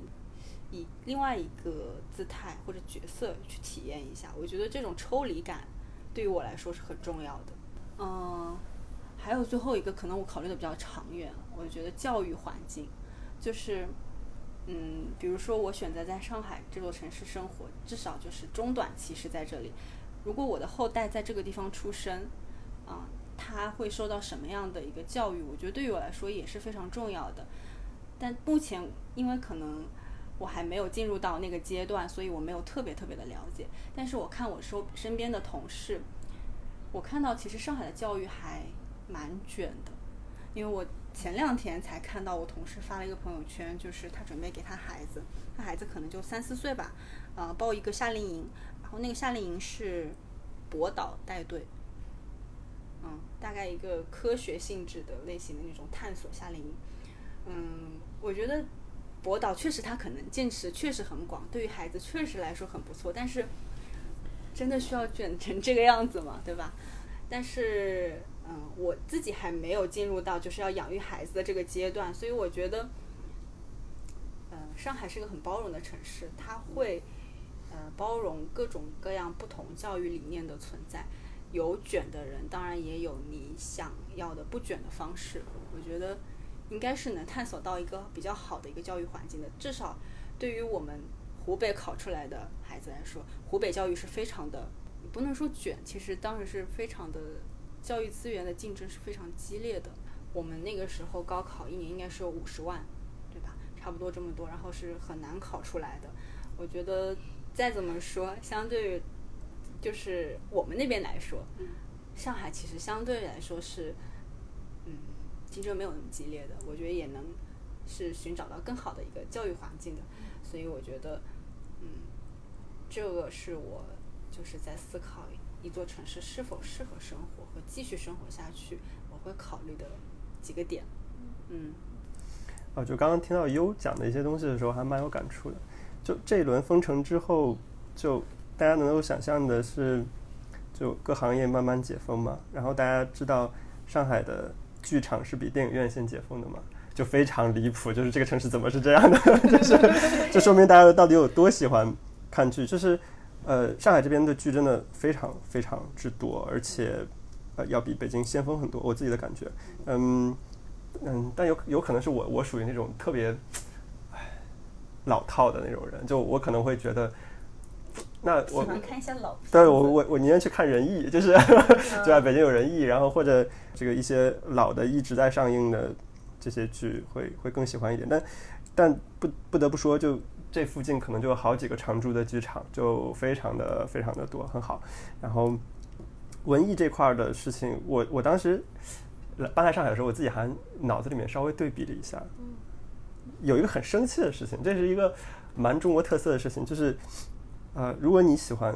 以另外一个姿态或者角色去体验一下。我觉得这种抽离感对于我来说是很重要的。嗯。还有最后一个，可能我考虑的比较长远，我觉得教育环境，就是，嗯，比如说我选择在上海这座城市生活，至少就是中短期是在这里。如果我的后代在这个地方出生，啊，他会受到什么样的一个教育？我觉得对于我来说也是非常重要的。但目前因为可能我还没有进入到那个阶段，所以我没有特别特别的了解。但是我看我身身边的同事，我看到其实上海的教育还。蛮卷的，因为我前两天才看到我同事发了一个朋友圈，就是他准备给他孩子，他孩子可能就三四岁吧，呃，报一个夏令营，然后那个夏令营是博导带队，嗯，大概一个科学性质的类型的那种探索夏令营，嗯，我觉得博导确实他可能见识确实很广，对于孩子确实来说很不错，但是真的需要卷成这个样子吗？对吧？但是。嗯，我自己还没有进入到就是要养育孩子的这个阶段，所以我觉得，嗯，上海是一个很包容的城市，它会呃包容各种各样不同教育理念的存在。有卷的人，当然也有你想要的不卷的方式。我觉得应该是能探索到一个比较好的一个教育环境的。至少对于我们湖北考出来的孩子来说，湖北教育是非常的，不能说卷，其实当时是非常的。教育资源的竞争是非常激烈的。我们那个时候高考一年应该是有五十万，对吧？差不多这么多，然后是很难考出来的。我觉得再怎么说，相对于就是我们那边来说，上海其实相对来说是，嗯，竞争没有那么激烈的。我觉得也能是寻找到更好的一个教育环境的。所以我觉得，嗯，这个是我就是在思考。一座城市是否适合生活继续生活下去，我会考虑的几个点。嗯，哦，就刚刚听到优讲的一些东西的时候，还蛮有感触的。就这一轮封城之后，就大家能够想象的是，就各行业慢慢解封嘛。然后大家知道上海的剧场是比电影院先解封的嘛，就非常离谱。就是这个城市怎么是这样的？(laughs) 就是这说明大家到底有多喜欢看剧，就是。呃，上海这边的剧真的非常非常之多，而且呃要比北京先锋很多。我自己的感觉，嗯嗯，但有有可能是我我属于那种特别唉老套的那种人，就我可能会觉得那我喜欢看一些老片子。对我我我宁愿去看仁义，就是嗯对 (laughs) 吧？北京有仁义，然后或者这个一些老的一直在上映的这些剧会会更喜欢一点。但但不不得不说，就这附近可能就有好几个常驻的剧场，就非常的非常的多，很好。然后文艺这块儿的事情，我我当时搬来上海的时候，我自己还脑子里面稍微对比了一下，有一个很生气的事情，这是一个蛮中国特色的事情，就是呃，如果你喜欢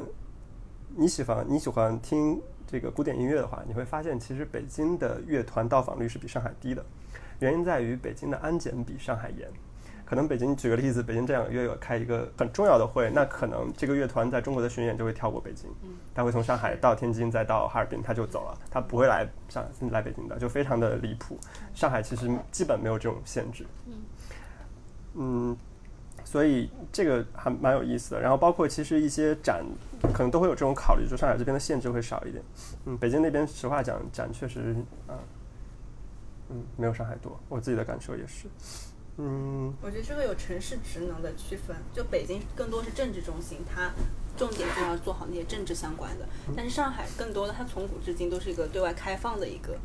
你喜欢你喜欢听这个古典音乐的话，你会发现其实北京的乐团到访率是比上海低的，原因在于北京的安检比上海严。可能北京举个例子，北京这两个月有开一个很重要的会，那可能这个乐团在中国的巡演就会跳过北京，他会从上海到天津再到哈尔滨，他就走了，他不会来上来北京的，就非常的离谱。上海其实基本没有这种限制，嗯，所以这个还蛮有意思的。然后包括其实一些展可能都会有这种考虑，就上海这边的限制会少一点。嗯，北京那边实话讲，展确实啊，嗯，没有上海多，我自己的感受也是。嗯，我觉得这个有城市职能的区分，就北京更多是政治中心，它重点就要做好那些政治相关的。但是上海更多的，它从古至今都是一个对外开放的一个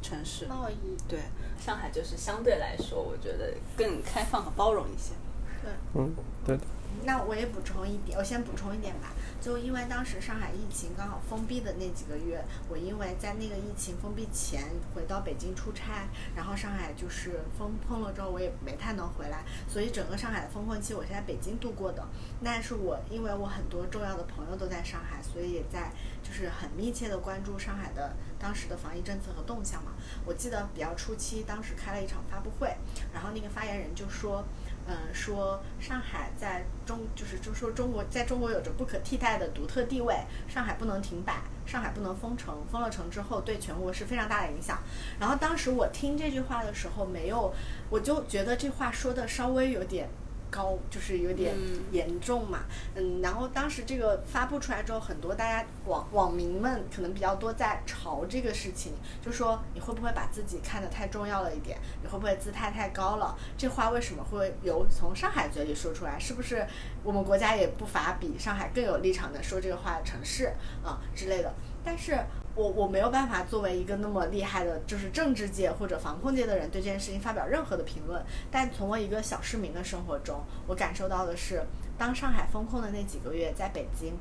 城市。贸易对，上海就是相对来说，我觉得更开放和包容一些。对。嗯，对的。那我也补充一点，我先补充一点吧。就因为当时上海疫情刚好封闭的那几个月，我因为在那个疫情封闭前回到北京出差，然后上海就是封封了之后，我也没太能回来，所以整个上海的封控期我是在北京度过的。那是我因为我很多重要的朋友都在上海，所以也在就是很密切的关注上海的当时的防疫政策和动向嘛。我记得比较初期，当时开了一场发布会，然后那个发言人就说。嗯，说上海在中就是就说中国在中国有着不可替代的独特地位，上海不能停摆，上海不能封城，封了城之后对全国是非常大的影响。然后当时我听这句话的时候，没有，我就觉得这话说的稍微有点。高就是有点严重嘛，嗯，然后当时这个发布出来之后，很多大家网网民们可能比较多在嘲这个事情，就说你会不会把自己看得太重要了一点？你会不会姿态太高了？这话为什么会由从上海嘴里说出来？是不是我们国家也不乏比上海更有立场的说这个话的城市啊、之类的？但是我我没有办法作为一个那么厉害的，就是政治界或者防控界的人对这件事情发表任何的评论。但从我一个小市民的生活中，我感受到的是，当上海封控的那几个月，在北京，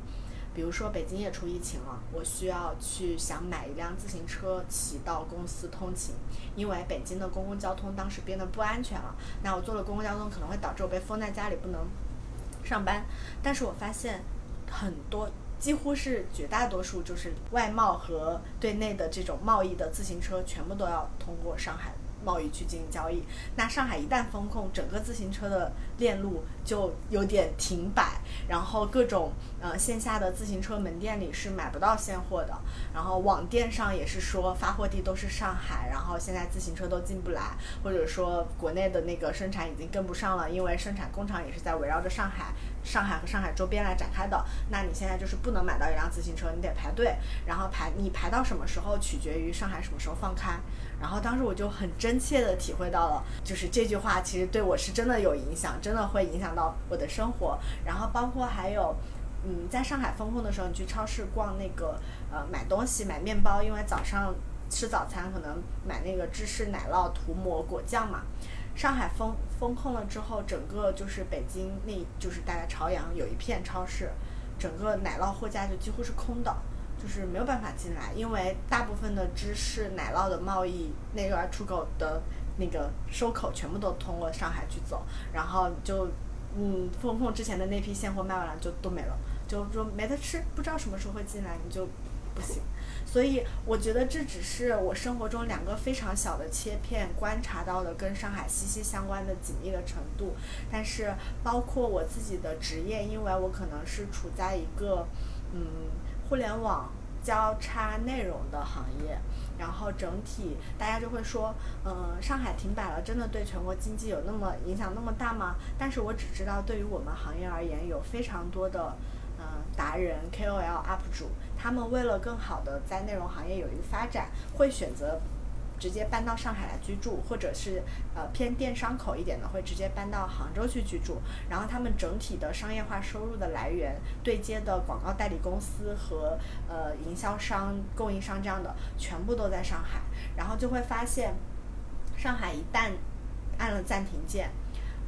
比如说北京也出疫情了，我需要去想买一辆自行车骑到公司通勤，因为北京的公共交通当时变得不安全了。那我坐了公共交通可能会导致我被封在家里不能上班，但是我发现很多。几乎是绝大多数就是外贸和对内的这种贸易的自行车，全部都要通过上海贸易去进行交易。那上海一旦封控，整个自行车的链路就有点停摆，然后各种呃线下的自行车门店里是买不到现货的，然后网店上也是说发货地都是上海，然后现在自行车都进不来，或者说国内的那个生产已经跟不上了，因为生产工厂也是在围绕着上海。上海和上海周边来展开的，那你现在就是不能买到一辆自行车，你得排队，然后排你排到什么时候取决于上海什么时候放开。然后当时我就很真切的体会到了，就是这句话其实对我是真的有影响，真的会影响到我的生活。然后包括还有，嗯，在上海封控的时候，你去超市逛那个呃买东西买面包，因为早上吃早餐可能买那个芝士奶酪涂抹果酱嘛。上海封封控了之后，整个就是北京那，就是大概朝阳有一片超市，整个奶酪货架就几乎是空的，就是没有办法进来，因为大部分的芝士奶酪的贸易内外出口的那个收口全部都通过上海去走，然后就嗯封控之前的那批现货卖完了就都没了，就说没得吃，不知道什么时候会进来，你就不行。所以我觉得这只是我生活中两个非常小的切片观察到的跟上海息息相关的紧密的程度，但是包括我自己的职业，因为我可能是处在一个嗯互联网交叉内容的行业，然后整体大家就会说，嗯、上海停摆了，真的对全国经济有那么影响那么大吗？但是我只知道，对于我们行业而言，有非常多的。嗯，达人、KOL、UP 主，他们为了更好的在内容行业有一个发展，会选择直接搬到上海来居住，或者是呃偏电商口一点的，会直接搬到杭州去居住。然后他们整体的商业化收入的来源，对接的广告代理公司和呃营销商、供应商这样的，全部都在上海。然后就会发现，上海一旦按了暂停键，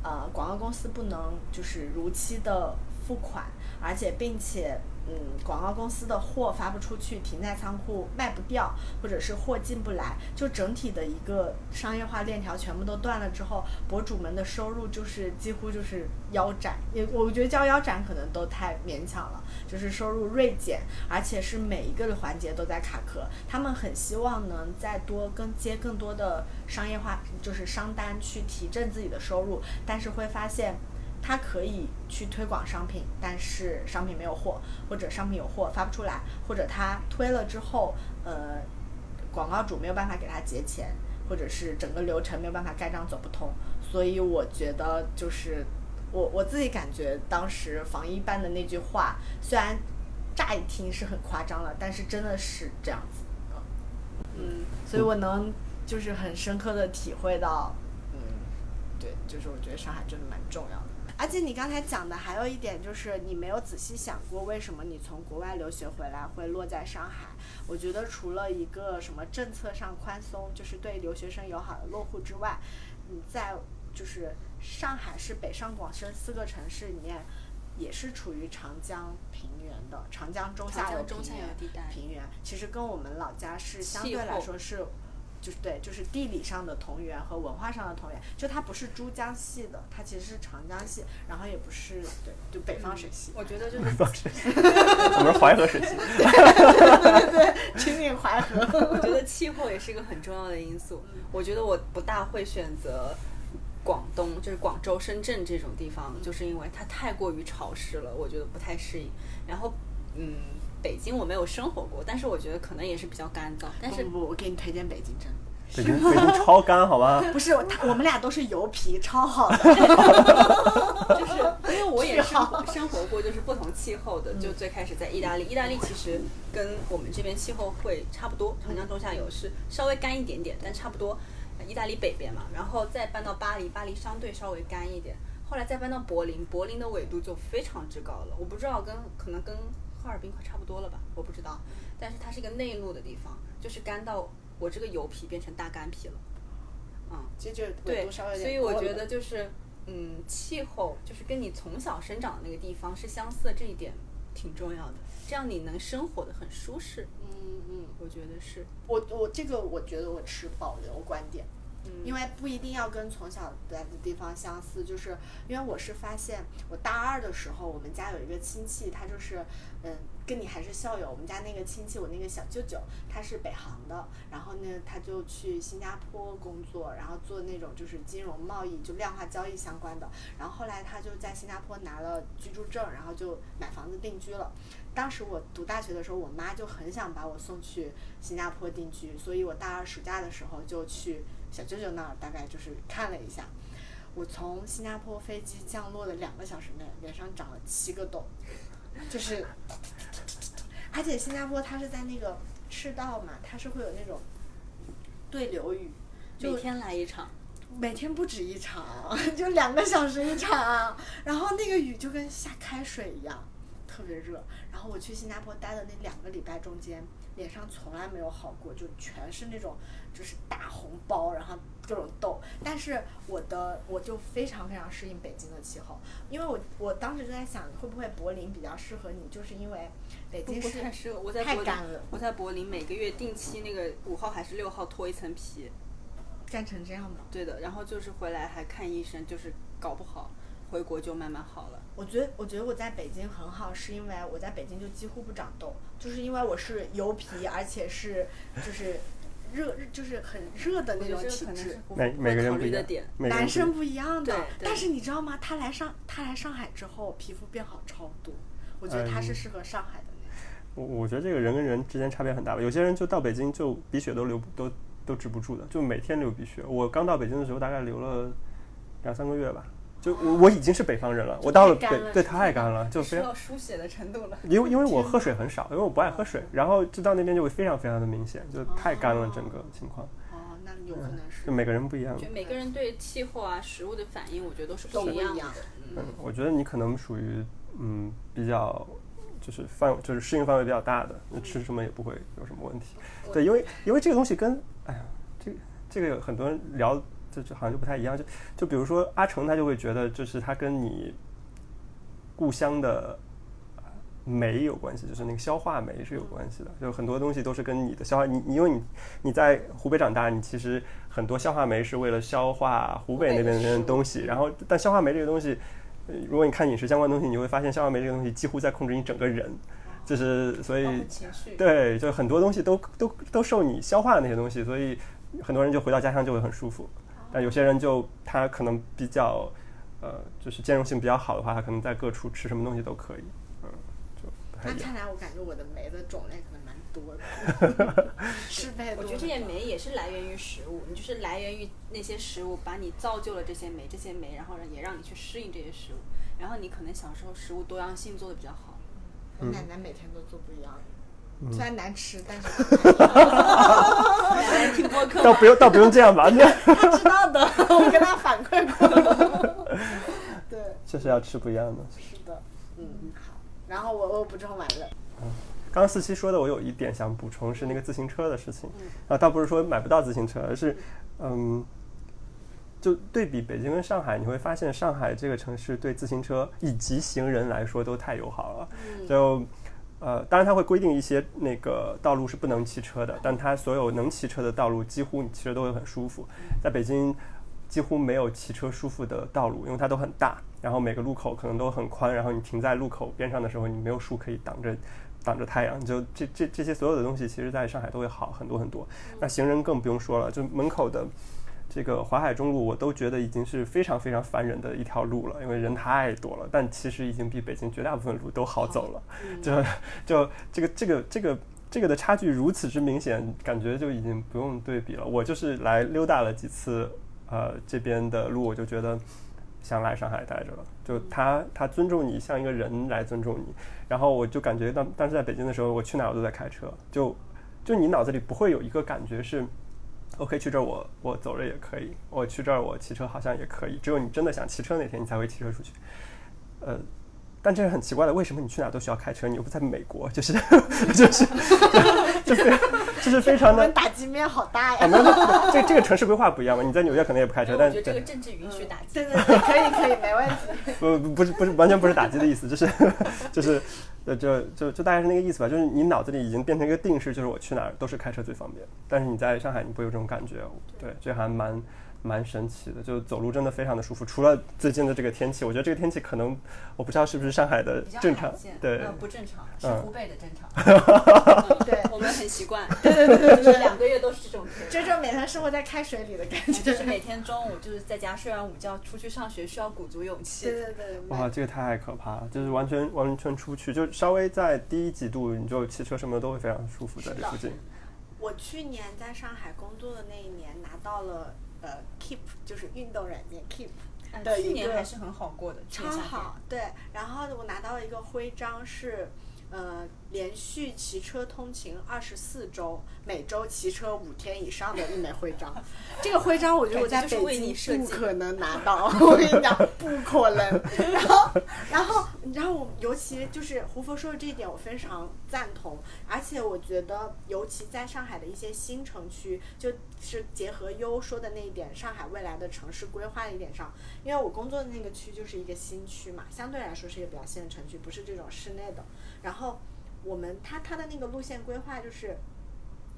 呃，广告公司不能就是如期的付款，而且并且。嗯，广告公司的货发不出去，停在仓库卖不掉，或者是货进不来，就整体的一个商业化链条全部都断了之后，博主们的收入就是几乎就是腰斩，也我觉得叫腰斩可能都太勉强了，就是收入锐减，而且是每一个的环节都在卡壳。他们很希望能再多更接更多的商业化，就是商单去提振自己的收入，但是会发现。他可以去推广商品，但是商品没有货，或者商品有货发不出来，或者他推了之后，呃，广告主没有办法给他结钱，或者是整个流程没有办法盖章走不通。所以我觉得，就是我我自己感觉，当时防疫办的那句话，虽然乍一听是很夸张了，但是真的是这样子。嗯，所以我能就是很深刻的体会到，嗯，对，就是我觉得上海真的蛮重要的。而且你刚才讲的还有一点，就是你没有仔细想过，为什么你从国外留学回来会落在上海？我觉得除了一个什么政策上宽松，就是对留学生友好的落户之外，你在就是上海是北上广深四个城市里面，也是处于长江平原的长江中下游平原平原，其实跟我们老家是相对来说是。就是对，就是地理上的同源和文化上的同源，就它不是珠江系的，它其实是长江系，然后也不是对，就北方水系。我觉得就是北方水系，(laughs) 我们淮河水系。对对对，亲近淮河。我觉得气候也是一个很重要的因素。我觉得我不大会选择广东，就是广州、深圳这种地方，就是因为它太过于潮湿了，我觉得不太适应。然后，嗯。北京我没有生活过，但是我觉得可能也是比较干燥。但是不不，我给你推荐北京真的。北京 (laughs) 北京超干，好吧？不是，他我们俩都是油皮，超好的。(laughs) 就是因为我也生 (laughs) 生活过，就是不同气候的。就最开始在意大利，意大利其实跟我们这边气候会差不多，长江中下游是稍微干一点点，但差不多。意大利北边嘛，然后再搬到巴黎，巴黎相对稍微干一点。后来再搬到柏林，柏林的纬度就非常之高了。我不知道跟可能跟。哈尔滨快差不多了吧？我不知道，但是它是一个内陆的地方，就是干到我这个油皮变成大干皮了。嗯，这就对，所以我觉得就是，嗯，气候就是跟你从小生长的那个地方是相似的，这一点挺重要的，这样你能生活的很舒适。嗯嗯，我觉得是。我我这个我觉得我持保留观点。因为不一定要跟从小来的地方相似，就是因为我是发现，我大二的时候，我们家有一个亲戚，他就是，嗯，跟你还是校友。我们家那个亲戚，我那个小舅舅，他是北航的，然后呢，他就去新加坡工作，然后做那种就是金融贸易，就量化交易相关的。然后后来他就在新加坡拿了居住证，然后就买房子定居了。当时我读大学的时候，我妈就很想把我送去新加坡定居，所以我大二暑假的时候就去。小舅舅那儿大概就是看了一下，我从新加坡飞机降落的两个小时内，脸上长了七个痘，就是，而且新加坡它是在那个赤道嘛，它是会有那种对流雨，每天来一场，每天不止一场，就两个小时一场，然后那个雨就跟下开水一样，特别热。然后我去新加坡待的那两个礼拜中间。脸上从来没有好过，就全是那种就是大红包，然后各种痘。但是我的我就非常非常适应北京的气候，因为我我当时就在想，会不会柏林比较适合你，就是因为北京是太适合我在太干了。我在柏林每个月定期那个五号还是六号脱一层皮，干成这样的。对的，然后就是回来还看医生，就是搞不好回国就慢慢好了。我觉得，我觉得我在北京很好，是因为我在北京就几乎不长痘，就是因为我是油皮，而且是就是热，就是很热的那种体质。每每个人不一样。男生不一样的，但是你知道吗？他来上他来上海之后，皮肤变好超多。我觉得他是适合上海的那种。我我觉得这个人跟人之间差别很大吧。有些人就到北京就鼻血都流都都止不住的，就每天流鼻血。我刚到北京的时候，大概流了两三个月吧。就我我已经是北方人了，我到了北对太干了，就非常输血的程度了。因为因为我喝水很少，因为我不爱喝水，然后就到那边就会非常非常的明显，就太干了整个情况。哦，那有可能是就每个人不一样我觉。得每个人对气候啊、食物的反应，我觉得都是不一样的。嗯，我觉得你可能属于嗯比较就是范就是适应范围比较大的，你吃什么也不会有什么问题。对，因为因为这个东西跟哎呀，这个这个有很多人聊，就就好像就不太一样。就就比如说阿成，他就会觉得就是他跟你故乡的呃酶有关系，就是那个消化酶是有关系的。就很多东西都是跟你的消化，你你因为你你在湖北长大，你其实很多消化酶是为了消化湖北那边的东西，然后但消化酶这个东西。如果你看饮食相关东西，你会发现消化酶这个东西几乎在控制你整个人，就是所以，对，就很多东西都都都受你消化的那些东西，所以很多人就回到家乡就会很舒服。但有些人就他可能比较呃，就是兼容性比较好的话，他可能在各处吃什么东西都可以，嗯，就。那看来我感觉我的酶的种类可能蛮多的，(laughs) 适配多。我觉得这些酶也是来源于食物，你就是来源于那些食物，把你造就了这些酶，这些酶，然后也让你去适应这些食物，然后你可能小时候食物多样性做的比较好。我奶奶每天都做不一样的，嗯虽然难吃，但是奶奶听播客倒不用倒不用这样吧，(laughs) 那她知道的，(laughs) 我跟他反馈过。(laughs) 对，确实要吃不一样的。是的，嗯，好。然后我我补充完了，刚刚四七说的，我有一点想补充是那个自行车的事情，啊，倒不是说买不到自行车，而是，嗯，就对比北京跟上海，你会发现上海这个城市对自行车以及行人来说都太友好了，就。呃，当然它会规定一些那个道路是不能骑车的，但它所有能骑车的道路，几乎你骑着都会很舒服。在北京，几乎没有骑车舒服的道路，因为它都很大，然后每个路口可能都很宽，然后你停在路口边上的时候，你没有树可以挡着挡着太阳，就这这这些所有的东西，其实在上海都会好很多很多。那行人更不用说了，就门口的这个淮海中路，我都觉得已经是非常非常烦人的一条路了，因为人太多了。但其实已经比北京绝大部分路都好走了，就就这个这个这个。这个的差距如此之明显，感觉就已经不用对比了。我就是来溜达了几次，呃，这边的路，我就觉得想来上海待着了。就他他尊重你，像一个人来尊重你。然后我就感觉当当时在北京的时候，我去哪儿我都在开车，就就你脑子里不会有一个感觉是，OK 去这儿我我走着也可以，我去这儿我骑车好像也可以。只有你真的想骑车那天，你才会骑车出去。呃，但这是很奇怪的，为什么你去哪儿都需要开车？你又不在美国，就是就是 (laughs) 就是就是非常的打击面好大啊，呀。没有，没有这这个城市规划不一样嘛。你在纽约可能也不开车，但我觉得这个政治允许打击。对对对，可以可以，没问题。(laughs) 不不不是不是完全不是打击的意思，就是就是就就就就大概是那个意思吧。就是你脑子里已经变成一个定式，就是我去哪儿都是开车最方便。但是你在上海你不会有这种感觉，对，这还蛮蛮神奇的。就走路真的非常的舒服，除了最近的这个天气，我觉得这个天气可能我不知道是不是上海的比较正常对呃，不正常，是嗯湖北的正常。(laughs) 对我们很习惯。对对对对，就是两个月都是这种天。这种每天生活在开水里的感觉。就是每天中午就是在家睡完午觉出去上学，需要鼓足勇气。对对对，哇，这个太可怕了，就是完全完全出去，就稍微在低几度，你就骑车什么的都会非常舒服在这附近。我去年在上海工作的那一年，拿到了呃 Keep，就是运动软件 Keep 嗯的一个去年还是很好过的，超好，对。然后我拿到了一个徽章是。呃，连续骑车通勤二十四周，每周骑车五天以上的一枚徽章。这个徽章，我觉得我在北京不可能拿到。(laughs) 我跟你讲，不可能。然后，然后，然后我尤其就是胡佛说的这一点，我非常赞同。而且我觉得，尤其在上海的一些新城区，就是结合优说的那一点，上海未来的城市规划的一点上，因为我工作的那个区就是一个新区嘛，相对来说是一个比较新的城区，不是这种室内的。然后我们它它的那个路线规划就是。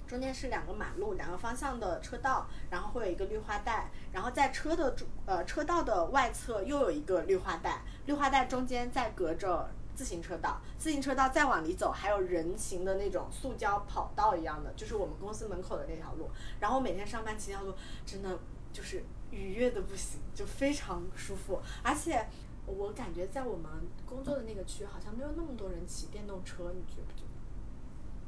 中间是两个马路，两个方向的车道，然后会有一个绿化带，然后在车的中呃车道的外侧又有一个绿化带，绿化带中间再隔着自行车道，自行车道再往里走还有人行的那种塑胶跑道一样的，就是我们公司门口的那条路。然后每天上班骑那条路，真的就是愉悦的不行，就非常舒服，而且。我感觉在我们工作的那个区，好像没有那么多人骑电动车，你觉不觉得？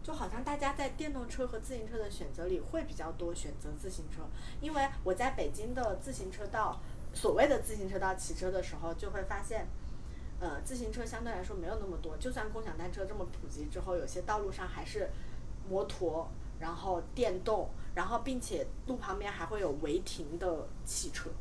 就好像大家在电动车和自行车的选择里会比较多选择自行车，因为我在北京的自行车道，所谓的自行车道骑车的时候，就会发现，呃，自行车相对来说没有那么多。就算共享单车这么普及之后，有些道路上还是摩托然后电动，然后并且路旁边还会有违停的汽车。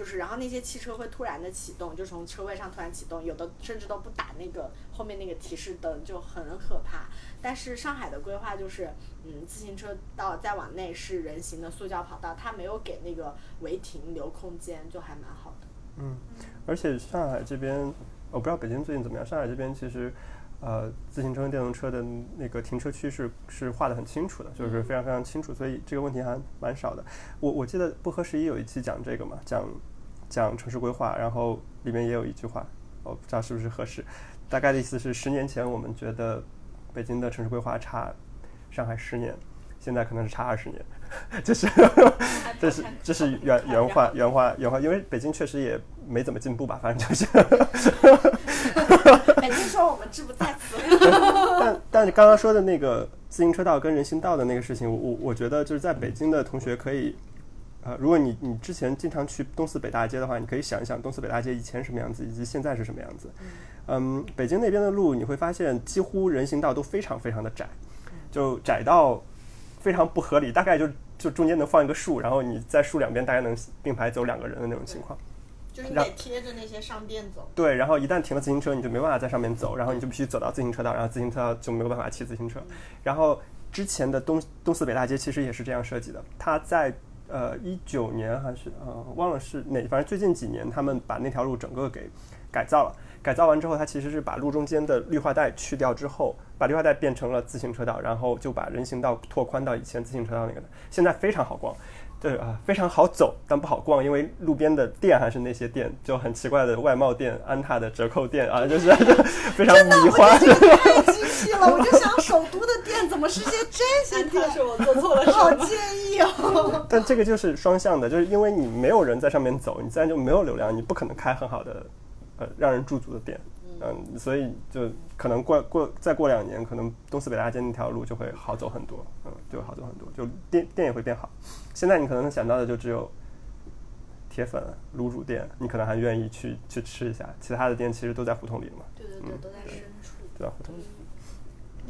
就是，然后那些汽车会突然的启动，就从车位上突然启动，有的甚至都不打那个后面那个提示灯，就很可怕。但是上海的规划就是，嗯，自行车道再往内是人行的塑胶跑道，它没有给那个违停留空间，就还蛮好的。嗯，而且上海这边，我不知道北京最近怎么样。上海这边其实，呃，自行车、电动车的那个停车区是是画的很清楚的，就是非常非常清楚，所以这个问题还蛮少的。我我记得不合时宜有一期讲这个嘛，讲讲城市规划，然后里面也有一句话，我不知道是不是合适，大概的意思是十年前我们觉得北京的城市规划差上海十年，现在可能是差二十年，(laughs) (laughs) 这是这是这是原原话原话原话，因为北京确实也没怎么进步吧，反正就是。(laughs) 北京说我们志不在此。但但你刚刚说的那个自行车道跟人行道的那个事情，我我觉得就是在北京的同学可以。呃，如果你你之前经常去东四北大街的话，你可以想一想东四北大街以前什么样子，以及现在是什么样子。嗯，北京那边的路你会发现，几乎人行道都非常非常的窄，就窄到非常不合理，大概就就中间能放一个树，然后你在树两边大概能并排走两个人的那种情况。就是你得贴着那些商店走。对，然后一旦停了自行车，你就没办法在上面走，然后你就必须走到自行车道，然后自行车道就没有办法骑自行车。然后之前的东东四北大街其实也是这样设计的，它在。呃，一九年还是呃，忘了是哪，反正最近几年他们把那条路整个给改造了。改造完之后，它其实是把路中间的绿化带去掉之后，把绿化带变成了自行车道，然后就把人行道拓宽到以前自行车道那个的。现在非常好逛。对啊，非常好走，但不好逛，因为路边的店还是那些店，就很奇怪的外贸店、安踏的折扣店啊，就是 (laughs) 非常迷幻。太精细了，我就想首都的店怎么是些这些店？是我做错了，好介意哦。但这个就是双向的，就是因为你没有人在上面走，你自然就没有流量，你不可能开很好的呃让人驻足的店。嗯，所以就可能过过再过两年，可能东四北大街那条路就会好走很多，嗯，就好走很多，就店店也会变好。现在你可能想到的就只有铁粉、卤煮店，你可能还愿意去去吃一下，其他的店其实都在胡同里嘛。对对对，都在深处。对啊，胡同里。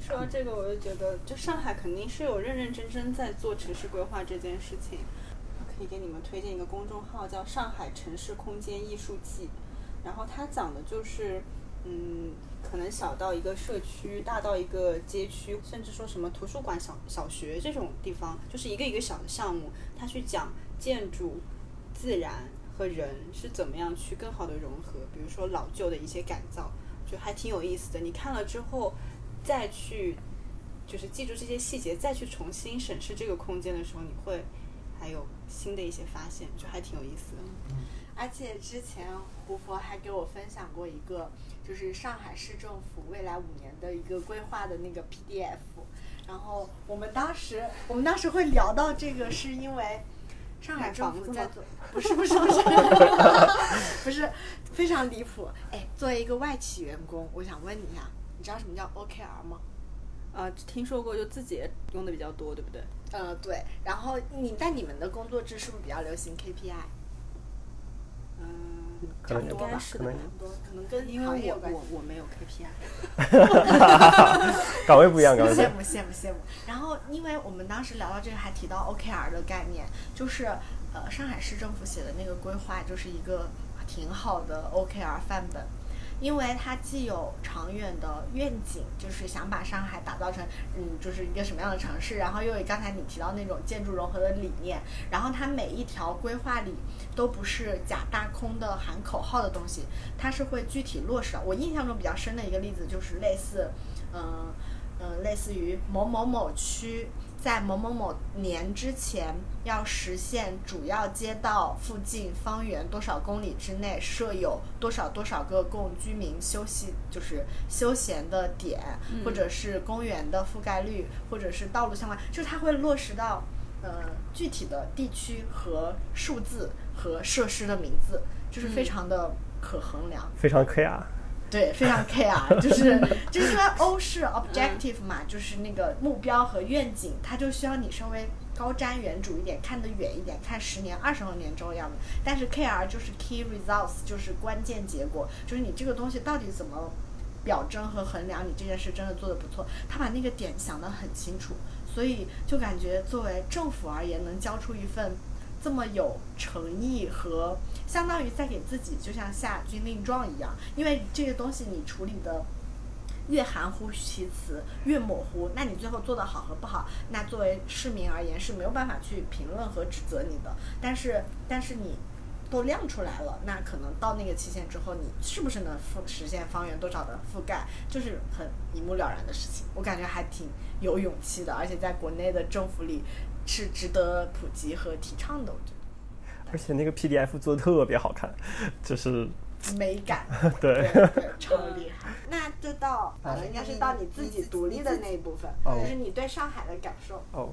说到这个，我就觉得，就上海肯定是有认认真真在做城市规划这件事情。可以给你们推荐一个公众号，叫《上海城市空间艺术季》，然后它讲的就是。嗯，可能小到一个社区，大到一个街区，甚至说什么图书馆、小小学这种地方，就是一个一个小的项目，他去讲建筑、自然和人是怎么样去更好的融合。比如说老旧的一些改造，就还挺有意思的。你看了之后，再去就是记住这些细节，再去重新审视这个空间的时候，你会还有新的一些发现，就还挺有意思的。而且之前胡佛还给我分享过一个。就是上海市政府未来五年的一个规划的那个 PDF，然后我们当时我们当时会聊到这个，是因为上海政府在做，不是不是不是，不是非常离谱。哎，作为一个外企员工，我想问你一下，你知道什么叫 OKR 吗？呃，听说过，就自己用的比较多，对不对？呃，对。然后你在你们的工作制是不是比较流行 KPI？嗯。可能有吧，可能，可能跟因为我我我没有 KPI，(laughs) 岗位不一样，岗位羡慕羡慕羡慕。然后，因为我们当时聊到这个，还提到 OKR 的概念，就是呃，上海市政府写的那个规划，就是一个挺好的 OKR 范本。因为它既有长远的愿景，就是想把上海打造成，嗯，就是一个什么样的城市，然后又有刚才你提到那种建筑融合的理念，然后它每一条规划里都不是假大空的喊口号的东西，它是会具体落实的。我印象中比较深的一个例子就是类似，嗯嗯，类似于某某某区。在某某某年之前，要实现主要街道附近方圆多少公里之内设有多少多少个供居民休息，就是休闲的点，或者是公园的覆盖率，或者是道路相关，就是它会落实到呃具体的地区和数字和设施的名字，就是非常的可衡量，非常 care。对，非常 (laughs) care，就是就是因为 O 是 objective 嘛，就是那个目标和愿景，它就需要你稍微高瞻远瞩一点，看得远一点，看十年、二十年之后样子。但是 KR 就是 key results，就是关键结果，就是你这个东西到底怎么表征和衡量你这件事真的做得不错。他把那个点想得很清楚，所以就感觉作为政府而言，能交出一份这么有诚意和相当于在给自己就像下军令状一样，因为这个东西你处理的。越含糊其辞，越模糊，那你最后做的好和不好，那作为市民而言是没有办法去评论和指责你的。但是，但是你都亮出来了，那可能到那个期限之后，你是不是能覆实现方圆多少的覆盖，就是很一目了然的事情。我感觉还挺有勇气的，而且在国内的政府里是值得普及和提倡的。我觉得，而且那个 PDF 做的特别好看，就是。(laughs) 美感，(laughs) 对，超厉害。那就到，应该是到你自己独立的那一部分，就是你对上海的感受。哦，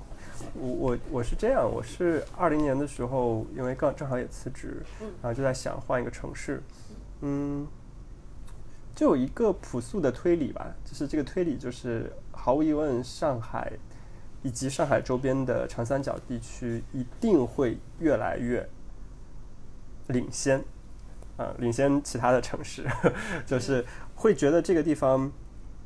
我我我是这样，我是二零年的时候，因为刚正好也辞职，然后就在想换一个城市，嗯，就有一个朴素的推理吧，就是这个推理就是毫无疑问，上海以及上海周边的长三角地区一定会越来越领先。啊，领先其他的城市，(laughs) 就是会觉得这个地方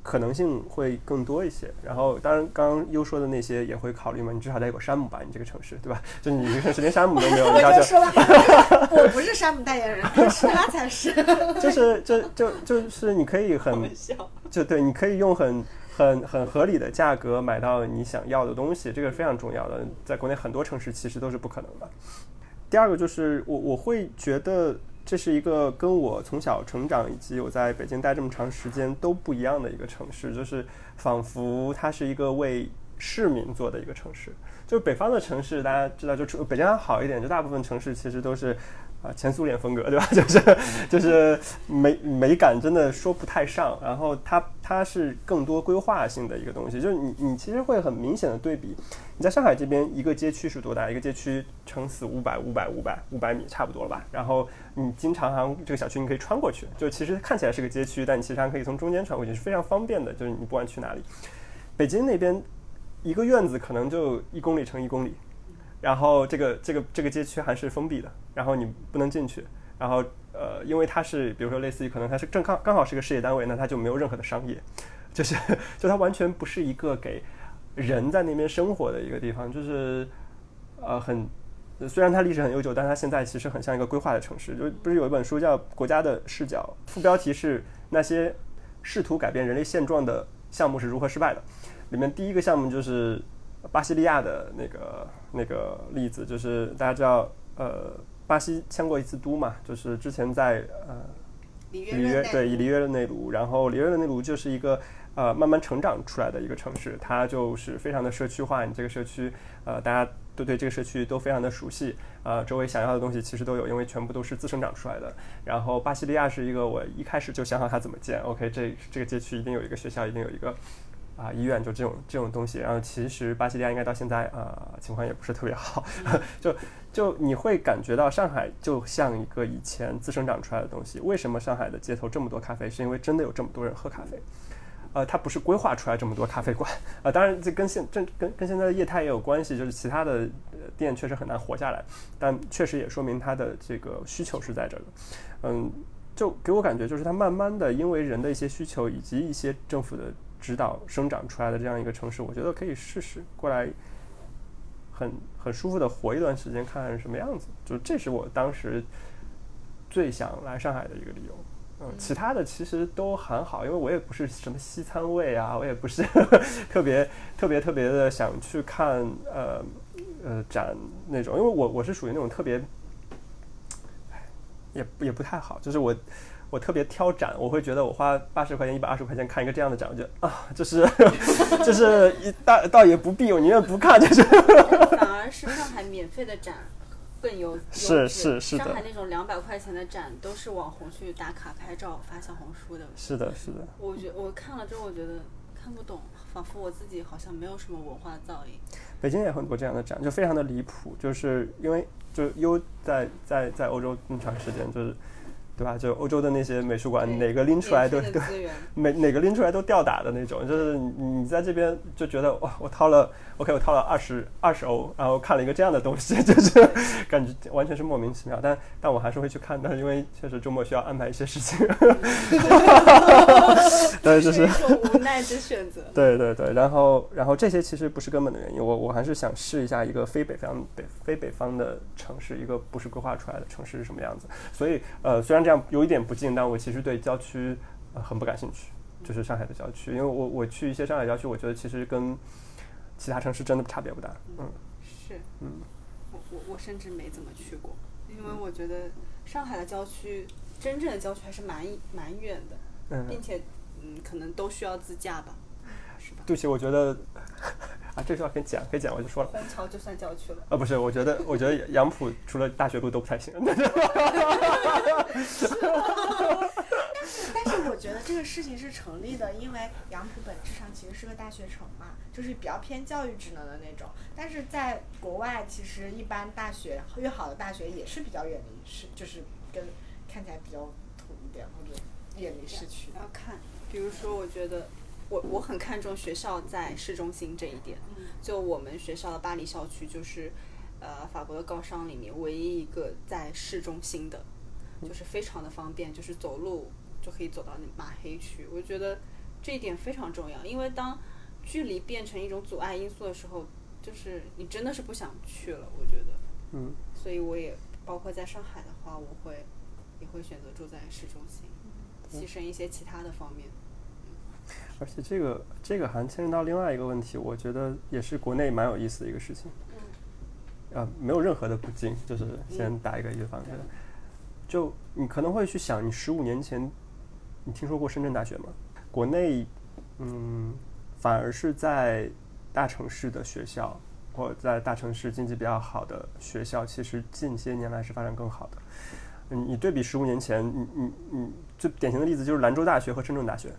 可能性会更多一些。然后，当然，刚刚优说的那些也会考虑嘛。你至少得有个山姆吧，你这个城市，对吧？(laughs) 就你这个城市连山姆都没有，我就说了，(laughs) 我不是山姆代言人，是他才是。就是，就就就是你可以很，就对，你可以用很很很合理的价格买到你想要的东西，这个是非常重要的。在国内很多城市其实都是不可能的。第二个就是我我会觉得。这是一个跟我从小成长以及我在北京待这么长时间都不一样的一个城市，就是仿佛它是一个为市民做的一个城市。就北方的城市，大家知道，就北京还好一点，就大部分城市其实都是。啊，前苏联风格对吧？(laughs) 就是就是美美感真的说不太上，然后它它是更多规划性的一个东西，就是你你其实会很明显的对比，你在上海这边一个街区是多大？一个街区乘四五百五百五百五百米差不多了吧？然后你经常还这个小区你可以穿过去，就其实看起来是个街区，但你其实还可以从中间穿过去，是非常方便的。就是你不管去哪里，北京那边一个院子可能就一公里乘一公里。然后这个这个这个街区还是封闭的，然后你不能进去。然后呃，因为它是比如说类似于可能它是正刚刚好是个事业单位，那它就没有任何的商业，就是就它完全不是一个给人在那边生活的一个地方，就是呃很虽然它历史很悠久，但它现在其实很像一个规划的城市。就不是有一本书叫《国家的视角》，副标题是那些试图改变人类现状的项目是如何失败的。里面第一个项目就是巴西利亚的那个。那个例子就是大家知道，呃，巴西迁过一次都嘛，就是之前在呃里约对以里约热内卢，然后里约热内卢就是一个呃慢慢成长出来的一个城市，它就是非常的社区化，你这个社区呃大家都对这个社区都非常的熟悉，呃周围想要的东西其实都有，因为全部都是自生长出来的。然后巴西利亚是一个我一开始就想好它怎么建，OK，这这个街区一定有一个学校，一定有一个。啊，医院就这种这种东西，然后其实巴西利亚应该到现在啊情况也不是特别好，(laughs) 就就你会感觉到上海就像一个以前自生长出来的东西。为什么上海的街头这么多咖啡？是因为真的有这么多人喝咖啡，呃，它不是规划出来这么多咖啡馆啊。当然这跟现这跟跟现在的业态也有关系，就是其他的店确实很难活下来，但确实也说明它的这个需求是在这的。嗯，就给我感觉就是它慢慢的因为人的一些需求以及一些政府的。指导生长出来的这样一个城市，我觉得可以试试过来，很很舒服的活一段时间，看看什么样子。就这是我当时最想来上海的一个理由。嗯，其他的其实都很好，因为我也不是什么西餐味啊，我也不是 (laughs) 特别特别特别的想去看呃呃展那种，因为我我是属于那种特别，也也不太好，就是我。我特别挑展，我会觉得我花八十块钱、一百二十块钱看一个这样的展，我觉得啊，就是就是一倒倒也不必，我宁愿不看。就是反而是上海免费的展更有是是是的。上海那种两百块钱的展都是网红去打卡拍照发小红书的。是的，是的。我觉我看了之后，我觉得看不懂，仿佛我自己好像没有什么文化造诣。北京也很多这样的展，就非常的离谱，就是因为就优在在在欧洲那么长时间，就是。对吧？就欧洲的那些美术馆，哪个拎出来都都 (laughs) 每哪个拎出来都吊打的那种，就是你你在这边就觉得哇，我掏了 OK，我掏了二十二十欧，然后看了一个这样的东西，(laughs) 就是感觉完全是莫名其妙，但但我还是会去看的，因为确实周末需要安排一些事情。(laughs) 对，就是无奈之选择。对对对，然后然后这些其实不是根本的原因，我我还是想试一下一个非北方北非北方的城市，一个不是规划出来的城市是什么样子。所以呃，虽然这样有一点不近，但我其实对郊区呃很不感兴趣，就是上海的郊区，因为我我去一些上海郊区，我觉得其实跟其他城市真的差别不大。嗯是，嗯，我我我甚至没怎么去过，因为我觉得上海的郊区，真正的郊区还是蛮蛮远的，嗯并且嗯，可能都需要自驾吧，是吧？对不起，我觉得啊，这句话可以讲，可以讲，我就说了。虹桥就算郊区了。啊，不是，我觉得，我觉得杨浦除了大学路都不太行。(laughs) 但是我觉得这个事情是成立的，因为杨浦本质上其实是个大学城嘛，就是比较偏教育职能的那种。但是在国外，其实一般大学越好的大学也是比较远离市，就是跟看起来比较土一点或者远离市区的。要看，比如说，我觉得我我很看重学校在市中心这一点。就我们学校的巴黎校区，就是呃法国的高商里面唯一一个在市中心的，就是非常的方便，就是走路就可以走到那马黑区。我觉得这一点非常重要，因为当距离变成一种阻碍因素的时候，就是你真的是不想去了。我觉得，嗯，所以我也包括在上海的话，我会也会选择住在市中心，牺牲一些其他的方面。而且这个这个还牵扯到另外一个问题，我觉得也是国内蛮有意思的一个事情。啊，没有任何的不敬，就是先打一个预防针。就你可能会去想，你十五年前，你听说过深圳大学吗？国内，嗯，反而是在大城市的学校，或者在大城市经济比较好的学校，其实近些年来是发展更好的。嗯，你对比十五年前，你你你最典型的例子就是兰州大学和深圳大学。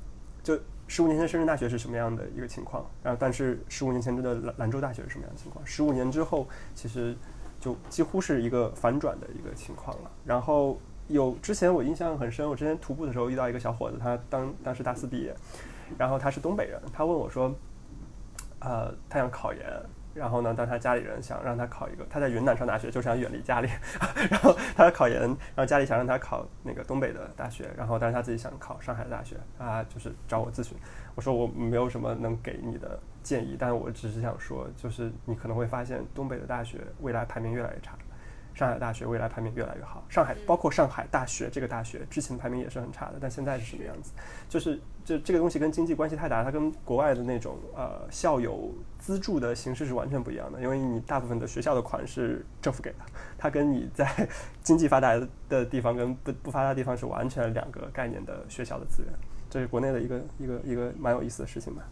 就十五年前深圳大学是什么样的一个情况，然后但是十五年前的兰兰州大学是什么样的情况？十五年之后，其实就几乎是一个反转的一个情况了。然后有之前我印象很深，我之前徒步的时候遇到一个小伙子，他当当时大四毕业，然后他是东北人，他问我说，呃，他想考研。然后呢，当他家里人想让他考一个，他在云南上大学，就是想远离家里。(laughs) 然后他考研，然后家里想让他考那个东北的大学，然后但是他自己想考上海的大学，他就是找我咨询。我说我没有什么能给你的建议，但我只是想说，就是你可能会发现东北的大学未来排名越来越差，上海大学未来排名越来越好。上海包括上海大学这个大学之前排名也是很差的，但现在是什么样子？就是这这个东西跟经济关系太大，它跟国外的那种呃校友资助的形式是完全不一样的。因为你大部分的学校的款是政府给的，它跟你在 (laughs) 经济发达的地方跟不不发达的地方是完全两个概念的学校的资源。这是国内的一个一个一个蛮有意思的事情吧。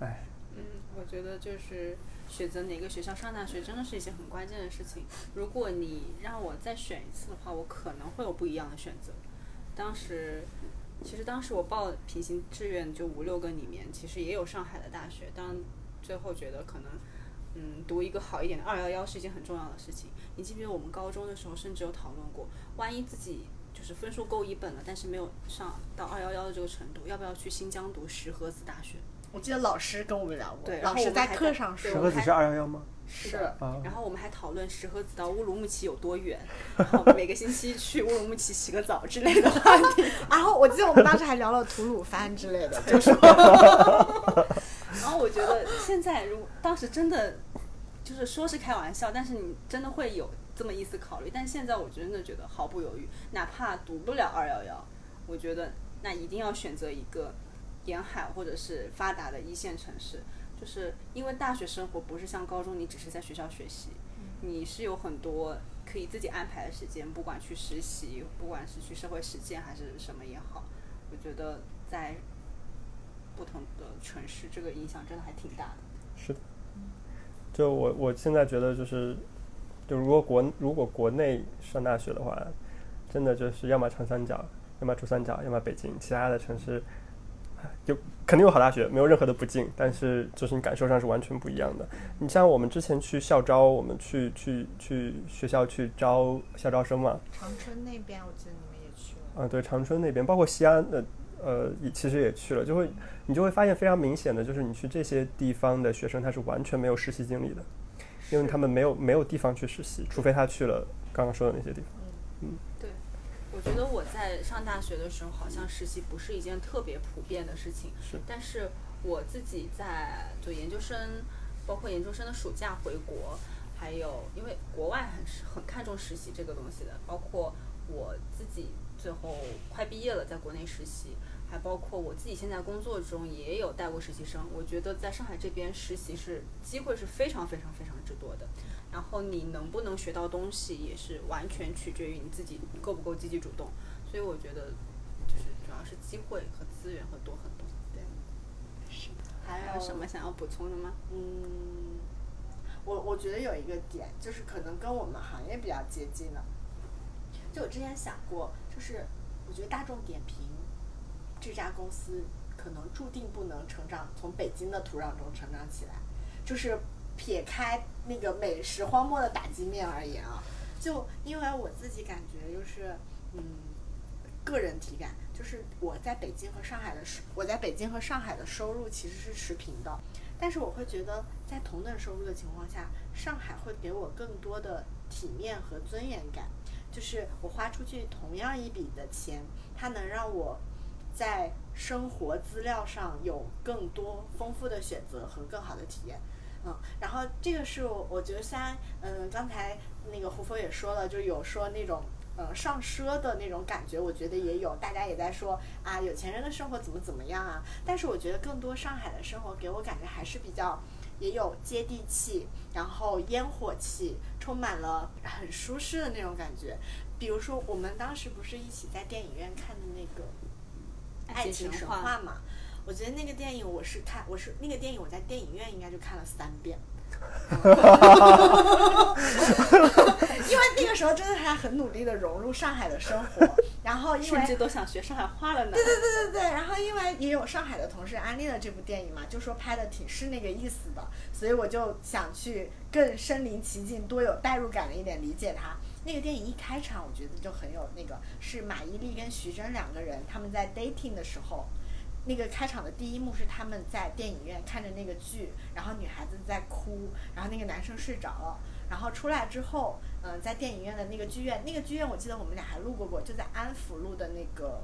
哎，嗯，我觉得就是选择哪个学校上大学，真的是一件很关键的事情。如果你让我再选一次的话，我可能会有不一样的选择。当时，其实当时我报平行志愿就五六个里面，其实也有上海的大学，但最后觉得可能，嗯，读一个好一点的二幺幺是一件很重要的事情。你记不记得我们高中的时候，甚至有讨论过，万一自己就是分数够一本了，但是没有上到二幺幺的这个程度，要不要去新疆读石河子大学？我记得老师跟我们聊过，对老师在课上说石河子是二幺幺吗？是然后我们还讨论石河子到乌鲁木齐有多远，然后每个星期去乌鲁木齐洗个澡之类的话题。(laughs) 然后我记得我们当时还聊了吐鲁番之类的，就说 (laughs) 然后我觉得现在如当时真的就是说是开玩笑，但是你真的会有这么一丝考虑。但现在我真的觉得毫不犹豫，哪怕读不了二幺幺，我觉得那一定要选择一个沿海或者是发达的一线城市，就是因为大学生活不是像高中你只是在学校学习，你是有很多可以自己安排的时间，不管去实习，不管是去社会实践还是什么也好，我觉得在不同的城市，这个影响真的还挺大的。是的，就我我现在觉得就是，就如果国如果国内上大学的话，真的就是要么长三角，要么珠三角，要么北京，其他的城市就肯定有好大学，没有任何的不敬，但是就是你感受上是完全不一样的。你像我们之前去校招，我们去去去学校去招校招生嘛，长春那边，我记得你们也去了啊，对，长春那边，包括西安的，呃，也其实也去了，就会你就会发现非常明显的，就是你去这些地方的学生，他是完全没有实习经历的，因为他们没有没有地方去实习，除非他去了刚刚说的那些地方。嗯对，我觉得我在上大学的时候，好像实习不是一件特别普遍的事情。是但是我自己在就研究生，包括研究生的暑假回国，还有因为国外很是很看重实习这个东西的，包括我自己最后快毕业了，在国内实习。还包括我自己现在工作中也有带过实习生，我觉得在上海这边实习是机会是非常非常非常之多的。然后你能不能学到东西，也是完全取决于你自己够不够积极主动。所以我觉得，就是主要是机会和资源会多很多。对，是。还还有什么想要补充的吗？嗯，我我觉得有一个点，就是可能跟我们行业比较接近的。就我之前想过，就是我觉得大众点评这家公司可能注定不能成长，从北京的土壤中成长起来。就是撇开那个美食荒漠的打击面而言啊，就因为我自己感觉就是，嗯，个人体感就是我在北京和上海的收，我在北京和上海的收入其实是持平的，但是我会觉得在同等收入的情况下，上海会给我更多的体面和尊严感，就是我花出去同样一笔的钱，它能让我在生活资料上有更多丰富的选择和更好的体验。嗯，然后这个是我我觉得虽然嗯刚才那个胡佛也说了，就有说那种嗯上奢的那种感觉，我觉得也有，大家也在说啊有钱人的生活怎么怎么样啊，但是我觉得更多上海的生活给我感觉还是比较也有接地气，然后烟火气，充满了很舒适的那种感觉。比如说我们当时不是一起在电影院看的那个《爱情神话》嘛？我觉得那个电影我是看，我是那个电影我在电影院应该就看了三遍，(laughs) 因为那个时候真的还很努力的融入上海的生活，然后因为甚至都想学上海话了呢。对对对对对，然后因为也有上海的同事安利了这部电影嘛，就说拍的挺是那个意思的，所以我就想去更身临其境、多有代入感的一点理解它。那个电影一开场，我觉得就很有那个，是马伊琍跟徐峥两个人他们在 dating 的时候，那个开场的第一幕是他们在电影院看着那个剧，然后女孩子在哭，然后那个男生睡着了，然后出来之后，嗯、在电影院的那个剧院，那个剧院我记得我们俩还路过过，就在安福路的那个。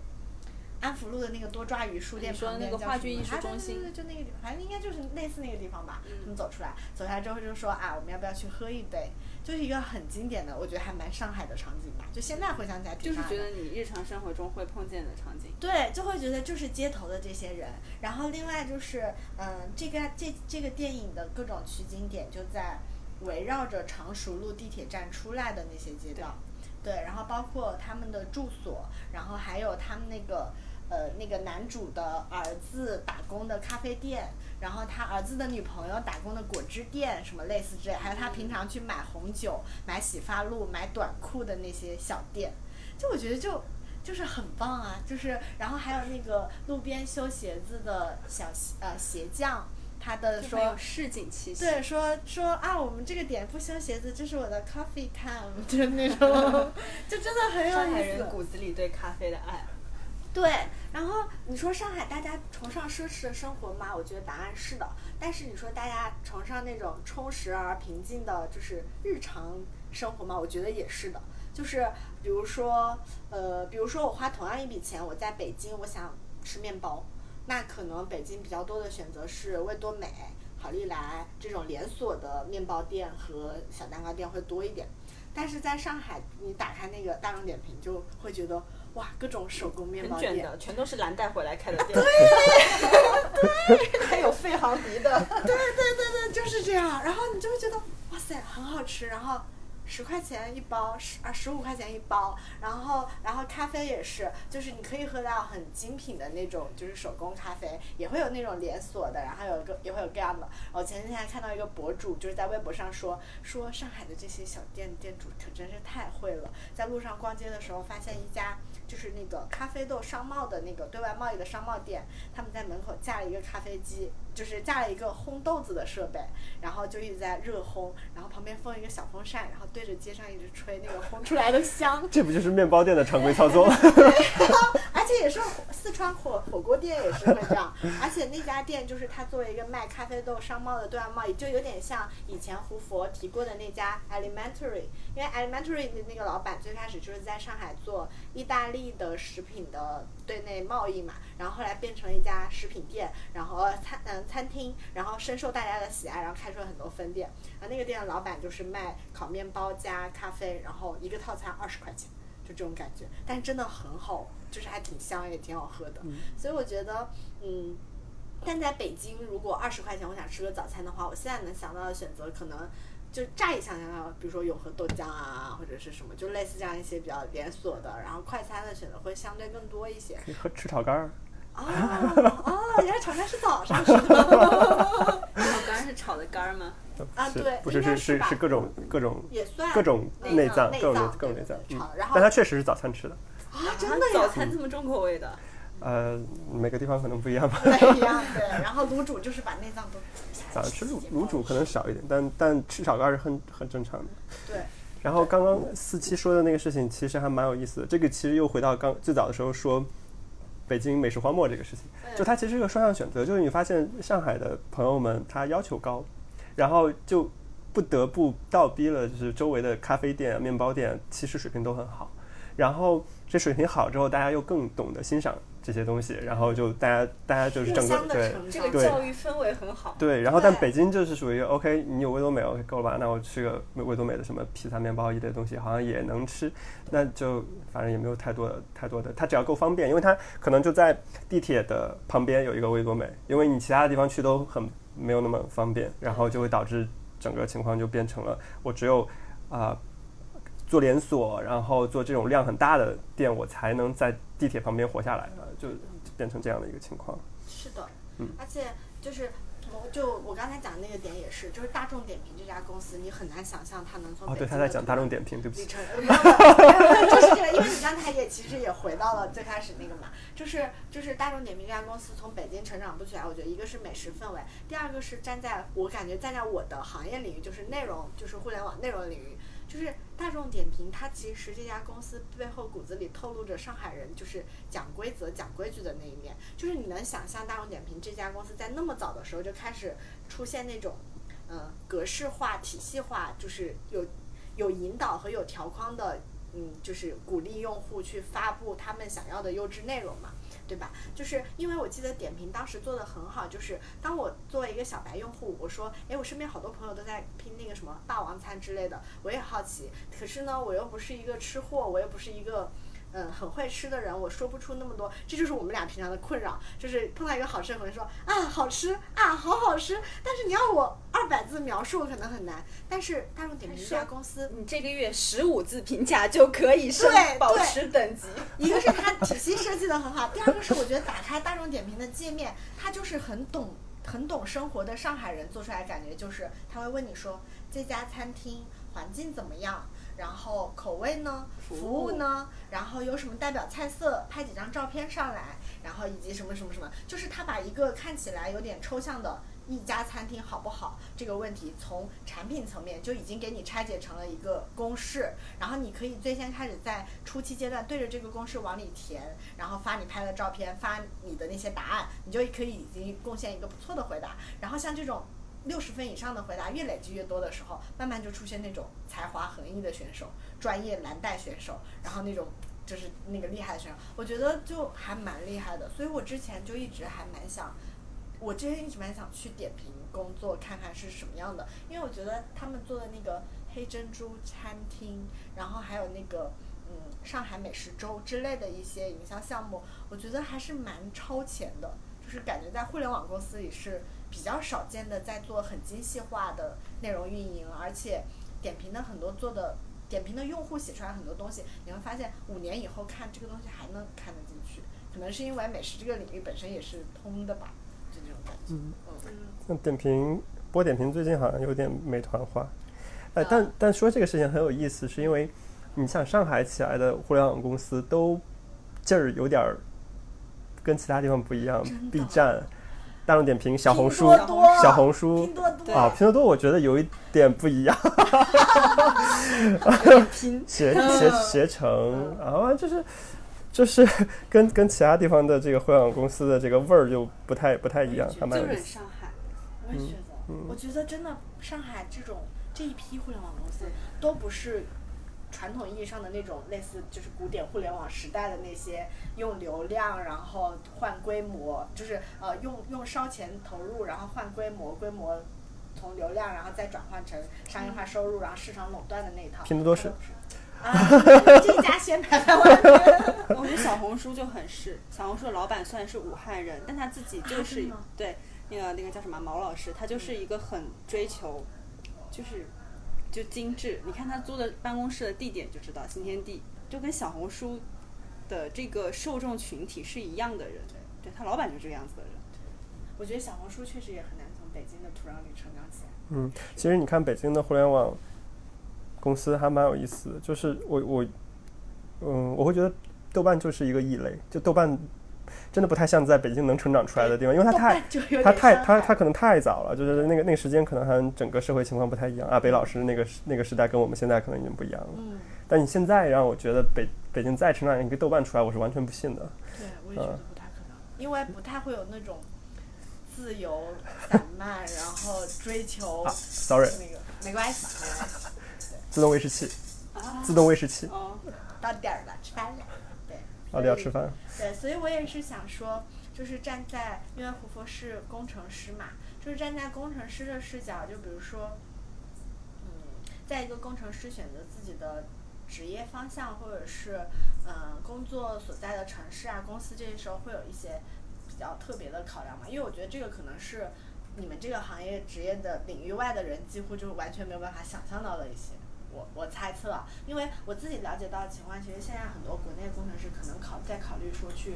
安福路的那个多抓鱼书店旁边那个话剧叫什么艺术中心啊对对对，就那个地方，反正应该就是类似那个地方吧。嗯他们走出来，走下来之后就说啊，我们要不要去喝一杯？就是一个很经典的，我觉得还蛮上海的场景吧。就现在回想起来挺就是上海的，觉得你日常生活中会碰见的场景。对，就会觉得就是街头的这些人。然后另外就是，嗯，这个这这个电影的各种取景点就在围绕着常熟路地铁站出来的那些街道。对，然后包括他们的住所，然后还有他们那个呃那个男主的儿子打工的咖啡店，然后他儿子的女朋友打工的果汁店，什么类似之类，还有他平常去买红酒、买洗发露、买短裤的那些小店，就我觉得就。就是很棒啊，就是然后还有那个路边修鞋子的小鞋呃鞋匠，他的说市井气息。对，说说啊，我们这个点不修鞋子，这是我的 coffee time，就是那种，(laughs) 就真的很有意思。人骨子里对咖啡的爱。对，然后你说上海大家崇尚奢侈的生活吗？我觉得答案是的。但是你说大家崇尚那种充实而平静的，就是日常生活吗？我觉得也是的。就是比如说，呃，比如说我花同样一笔钱，我在北京，我想吃面包，那可能北京比较多的选择是味多美、好利来这种连锁的面包店和小蛋糕店会多一点。但是在上海，你打开那个大众点评，就会觉得哇，各种手工面包店，很卷的，全都是蓝带回来开的店。对，对还有费航迪的。对对对对，就是这样。然后你就会觉得哇塞，很好吃。然后十块钱一包，十啊十五块钱一包。然后然后咖啡也是，就是你可以喝到很精品的那种，就是手工咖啡，也会有那种连锁的，然后有个也会有各样的。我前几天还看到一个博主，就是在微博上说说上海的这些小店店主可真是太会了，在路上逛街的时候发现一家。就是那个咖啡豆商贸的那个对外贸易的商贸店，他们在门口架了一个咖啡机，就是架了一个烘豆子的设备，然后就一直在热烘，然后旁边放一个小风扇，然后对着街上一直吹那个烘出来的香。(laughs) 这不就是面包店的常规操作？而且也是四川火火锅店也是会这样，而且那家店就是他作为一个卖咖啡豆商贸的对外贸易，就有点像以前胡佛提过的那家 Elementary，因为 Elementary 的那个老板最开始就是在上海做意大利的食品的对内贸易嘛，然后后来变成了一家食品店，然后餐嗯餐厅，然后深受大家的喜爱，然后开出了很多分店。啊，那个店的老板就是卖烤面包加咖啡，然后一个套餐二十块钱，就这种感觉，但真的很好，就是还挺香也挺好喝的。所以我觉得，嗯，但在北京，如果二十块钱我想吃个早餐的话，我现在能想到的选择可能就乍一想想到，比如说永和豆浆啊，或者是什么，就类似这样一些比较连锁的，然后快餐的选择会相对更多一些。可以喝吃炒肝儿。哦哦，原来炒肝是早上吃的炒肝是炒的肝儿吗？啊对不是是是是是各种各种也算各种内脏内脏，各种内脏内各种内脏。炒，然后但它确实是早餐吃的。啊，真的早，餐这么重口味的？呃，每个地方可能不一样吧。(laughs) 对一样对。然后卤煮就是把内脏都早上吃卤卤煮可能少一点，但 (laughs) 但吃炒肝儿是很很正常的。对。然后刚刚四七说的那个事情，其实还蛮有意思的。这个其实又回到刚最早的时候说北京美食荒漠这个事情，就它其实是个双向选择。就是你发现上海的朋友们他要求高，然后就不得不倒逼了，就是周围的咖啡店、面包店其实水平都很好。然后这水平好之后，大家又更懂得欣赏这些东西，然后就大家大家就是整个对。这个教育氛围很好。对，然后但北京就是属于 OK，你有味多美 OK 够了吧？那我吃个味多美的什么披萨、面包一类东西，好像也能吃，那就反正也没有太多的太多的，它只要够方便，因为它可能就在地铁的旁边有一个味多美，因为你其他的地方去都很没有那么方便，然后就会导致整个情况就变成了我只有啊、做连锁，然后做这种量很大的店，我才能在地铁旁边活下来啊，就变成这样的一个情况。是的，嗯而且就是。我就我刚才讲的那个点也是，就是大众点评这家公司，你很难想象它能从哦，对，他在讲大众点评，对不起。就是这个，因为你刚才也其实也回到了最开始那个嘛，就是就是大众点评这家公司从北京成长不起来，我觉得一个是美食氛围，第二个是站在我感觉站在我的行业领域，就是内容，就是互联网内容领域，就是大众点评，它其实这家公司背后骨子里透露着上海人就是讲规则、讲规矩的那一面，就是你能想象大众点评这家公司在那么早的时候就开始出现那种，呃，格式化、体系化，就是有有引导和有条框的，嗯，就是鼓励用户去发布他们想要的优质内容嘛，对吧？就是因为我记得点评当时做的很好，就是当我作为一个小白用户，我说，哎，我身边好多朋友都在拼那个什么霸王餐之类的，我也好奇，可是呢，我又不是一个吃货，我又不是一个。嗯，很会吃的人，我说不出那么多，这就是我们俩平常的困扰，就是碰到一个好吃的，可能说啊好吃啊好好吃，但是你要我二百字描述可能很难。但是大众点评这家公司，你这个月十五字评价就可以升对保对持等级。(laughs) 一个是它体系设计的很好，第二个是我觉得打开大众点评的界面，它就是很懂很懂生活的上海人做出来，感觉就是他会问你说这家餐厅环境怎么样，然后口味呢，服务呢，然后有什么代表菜色，拍几张照片上来，然后以及什么什么什么，就是他把一个看起来有点抽象的。一家餐厅好不好这个问题，从产品层面就已经给你拆解成了一个公式，然后你可以最先开始在初期阶段对着这个公式往里填，然后发你拍的照片，发你的那些答案，你就可以已经贡献一个不错的回答。然后像这种六十分以上的回答越累积越多的时候，慢慢就出现那种才华横溢的选手，专业蓝带选手，然后那种。就是那个厉害的选手，我觉得就还蛮厉害的，所以我之前就一直还蛮想，我之前一直蛮想去点评工作看看是什么样的，因为我觉得他们做的那个黑珍珠餐厅，然后还有那个嗯上海美食周之类的一些营销项目，我觉得还是蛮超前的，就是感觉在互联网公司里是比较少见的，在做很精细化的内容运营，而且点评的很多做的。点评的用户写出来很多东西，你会发现五年以后看这个东西还能看得进去，可能是因为美食这个领域本身也是通的吧，就这种感觉。嗯嗯那点评播点评最近好像有点美团化，呃，但但说这个事情很有意思，是因为你像上海起来的互联网公司都劲儿有点儿跟其他地方不一样，B 站。(laughs) 大众点评、小红书多多、小红书。拼多多。啊，拼多多我觉得有一点不一样，拼携携携程啊，就是就是跟跟其他地方的这个互联网公司的这个味儿就不太不太一样，还蛮就有意思。是上海，我也觉得，我觉得真的上海这种这一批互联网公司都不是传统意义上的那种类似就是古典互联网时代的那些用流量然后换规模，就是呃用用烧钱投入然后换规模，规模从流量然后再转换成商业化收入，然后市场垄断的那一套。拼多多是啊，这家先排在外面。(laughs) 我觉得小红书就很是，小红书的老板虽然是武汉人，但他自己就是、对那个那个叫什么毛老师，他就是一个很追求，就是就精致。你看他租的办公室的地点就知道，新天地就跟小红书的这个受众群体是一样的人。对他老板就是这个样子的人。我觉得小红书确实也很难从北京的土壤里成长起来。嗯，其实你看北京的互联网公司还蛮有意思的，就是我我嗯，我会觉得豆瓣就是一个异类，就豆瓣真的不太像在北京能成长出来的地方，因为它太 (laughs) 它太它它可能太早了，就是那个那个时间可能还整个社会情况不太一样。阿北老师那个那个时代跟我们现在可能已经不一样了。嗯，但你现在让我觉得北北京再成长一个豆瓣出来，我是完全不信的。对，我也觉得嗯不太可能，因为不太会有那种自由散漫，然后追求啊，sorry，那个没关系，没关系，自动喂食器，啊自动喂食器，哦，到点儿了，吃饭了，对，到底要吃饭？对，所以我也是想说，就是站在，因为胡佛是工程师嘛，就是站在工程师的视角，就比如说，嗯，在一个工程师选择自己的职业方向，或者是嗯、呃工作所在的城市啊、公司，这些时候会有一些比较特别的考量嘛，因为我觉得这个可能是你们这个行业职业的领域外的人几乎就完全没有办法想象到的一些。我我猜测，因为我自己了解到的情况，其实现在很多国内工程师可能考在考虑说去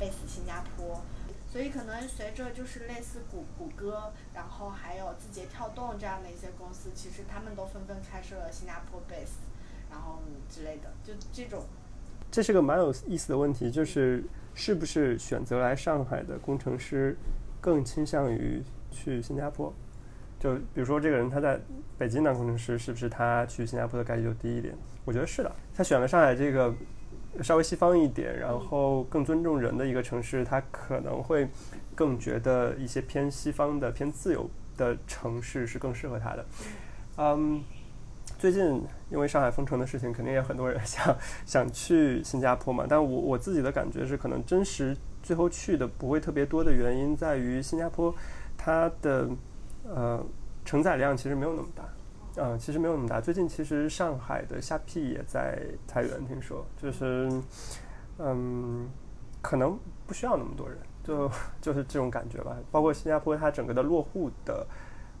base 新加坡，所以可能随着就是类似谷谷歌，然后还有字节跳动这样的一些公司，其实他们都纷纷开设了新加坡 base，然后之类的，就这种。这是个蛮有意思的问题，就是是不是选择来上海的工程师更倾向于去新加坡？就比如说这个人他在北京当工程师，是不是他去新加坡的概率就低一点？我觉得是的。他选了上海这个稍微西方一点，然后更尊重人的一个城市，他可能会更觉得一些偏西方的、偏自由的城市是更适合他的。嗯，最近因为上海封城的事情，肯定也很多人 (laughs) 想想去新加坡嘛。但我我自己的感觉是，可能真实最后去的不会特别多的原因在于新加坡它的呃承载量其实没有那么大。嗯，其实没有那么大。最近其实上海的虾皮也在裁员，听说就是，嗯，可能不需要那么多人，就就是这种感觉吧。包括新加坡，它整个的落户的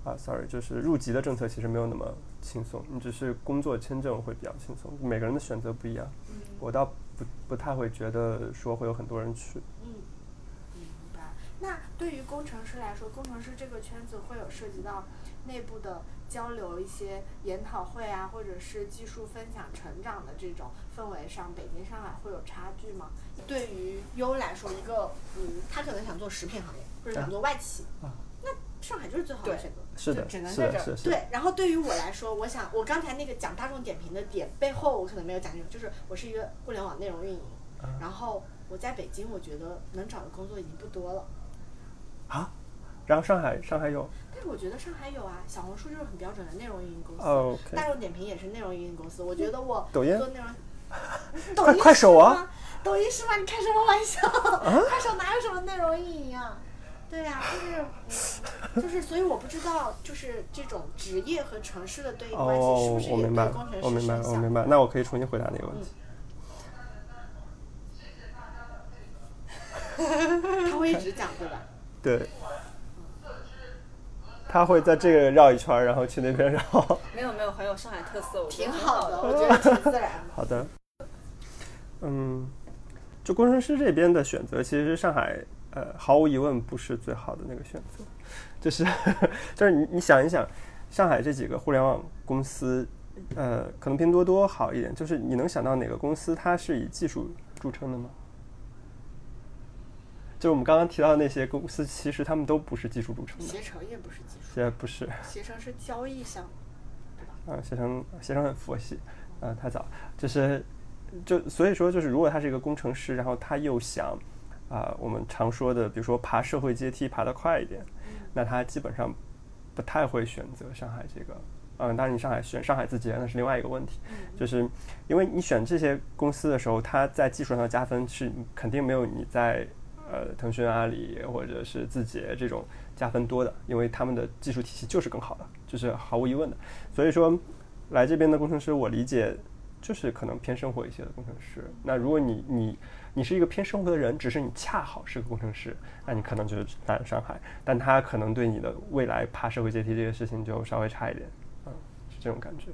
啊，sorry，就是入籍的政策其实没有那么轻松，你只是工作签证会比较轻松，每个人的选择不一样。我倒不不太会觉得说会有很多人去。那对于工程师来说，工程师这个圈子会有涉及到内部的交流、一些研讨会啊，或者是技术分享、成长的这种氛围上，北京、上海会有差距吗？对于优来说，一个嗯，他可能想做食品行业，或者想做外企，啊那上海就是最好的选择。是的，就只能，在这儿。对，然后对于我来说，我想我刚才那个讲大众点评的点背后，我可能没有讲清楚，就是我是一个互联网内容运营，然后我在北京，我觉得能找的工作已经不多了。啊，然后上海上海有但是我觉得上海有啊，小红书就是很标准的内容运营公司，大众点评也是内容运营公司。我觉得我抖音做内容，(laughs) 抖音快快手啊抖音是吗？你开什么玩笑？(laughs) 快手哪有什么内容运营啊？对呀、就是、嗯就是，所以我不知道，就是这种职业和城市的对应关系是哦不是，我明白也对工程，师我明白？我明白。那我可以重新回答那个问题。(laughs) 他会一直讲对吧？对，他会在这个绕一圈，然后去那边绕。没有没有，很有上海特色，我觉挺好的，的。我觉得挺自然的。(laughs) 好的，嗯，就工程师这边的选择，其实上海呃毫无疑问不是最好的那个选择，就是 (laughs) 就是你你想一想，上海这几个互联网公司，呃，可能拼多多好一点，就是你能想到哪个公司它是以技术著称的吗？就我们刚刚提到的那些公司，其实他们都不是技术组成的，携程也不是技术，也不是。携程是交易项目，对吧？嗯，携程携程很佛系，嗯，太早，就是就所以说就是如果他是一个工程师，然后他又想啊、我们常说的，比如说爬社会阶梯爬得快一点，那他基本上不太会选择上海这个。嗯，当然你上海选上海字节那是另外一个问题，就是因为你选这些公司的时候，它在技术上的加分是肯定没有你在呃腾讯、阿里或者是字节这种加分多的，因为他们的技术体系就是更好的，就是毫无疑问的。所以说，来这边的工程师，我理解就是可能偏生活一些的工程师。那如果你你你是一个偏生活的人，只是你恰好是个工程师，那你可能就是来上海，但他可能对你的未来爬社会阶梯这个事情就稍微差一点，嗯，是这种感觉。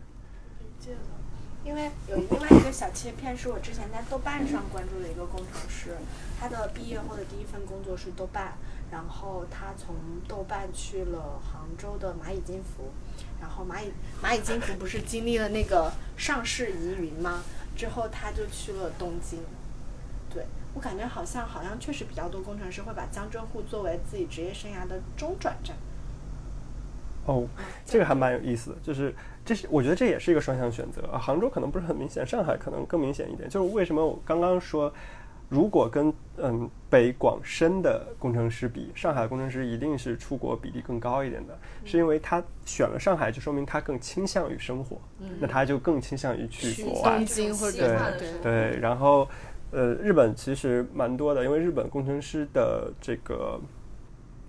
理解了。因为有另外一个小切片是我之前在豆瓣上关注的一个工程师，他的毕业后的第一份工作是豆瓣，然后他从豆瓣去了杭州的蚂蚁金服，然后蚂蚁蚂蚁金服不是经历了那个上市疑云吗？之后他就去了东京。对我感觉好像好像确实比较多工程师会把江浙沪作为自己职业生涯的中转站。哦，这个还蛮有意思的，就是这是我觉得这也是一个双向选择。啊杭州可能不是很明显，上海可能更明显一点。就是为什么我刚刚说，如果跟嗯北广深的工程师比，上海的工程师一定是出国比例更高一点的，是因为他选了上海，就说明他更倾向于生活，那他就更倾向于去国外东。京或者对对对，然后呃，日本其实蛮多的，因为日本工程师的这个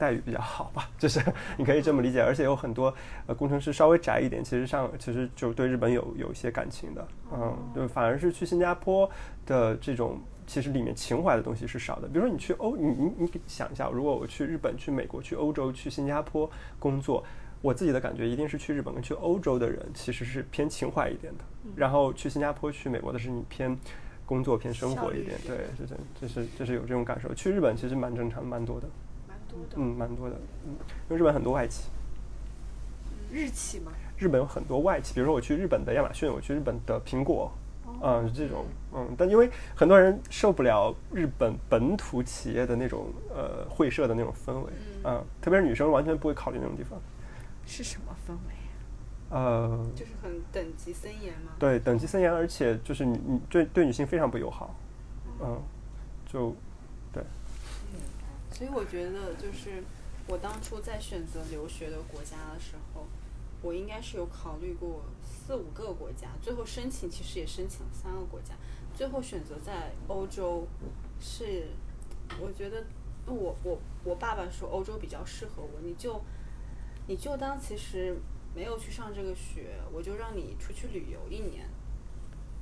待遇比较好吧，(laughs) 就是你可以这么理解，而且有很多呃工程师稍微宅一点，其实上其实就对日本有有一些感情的，嗯，就反而是去新加坡的这种。其实里面情怀的东西是少的，比如说你去欧，你你你想一下，如果我去日本、去美国、去欧洲、去新加坡工作，我自己的感觉一定是去日本跟去欧洲的人其实是偏情怀一点的，然后去新加坡、去美国的是你偏工作、偏生活一点，对，是这，这是这是有这种感受。去日本其实蛮正常，蛮多的，蛮多的。嗯，蛮多的，嗯，因为日本很多外企，日企吗？日本有很多外企，比如说我去日本的亚马逊，我去日本的苹果，嗯，是这种，嗯，但因为很多人受不了日本本土企业的那种呃会社的那种氛围，嗯，特别是女生完全不会考虑那种地方，是什么氛围？呃，就是很等级森严嘛。对，等级森严，而且就是你你对对女性非常不友好，嗯，就对，所以我觉得，就是我当初在选择留学的国家的时候，我应该是有考虑过四五个国家，最后申请其实也申请了三个国家，最后选择在欧洲，是我觉得我我我爸爸说欧洲比较适合我，你就你就当其实没有去上这个学，我就让你出去旅游一年，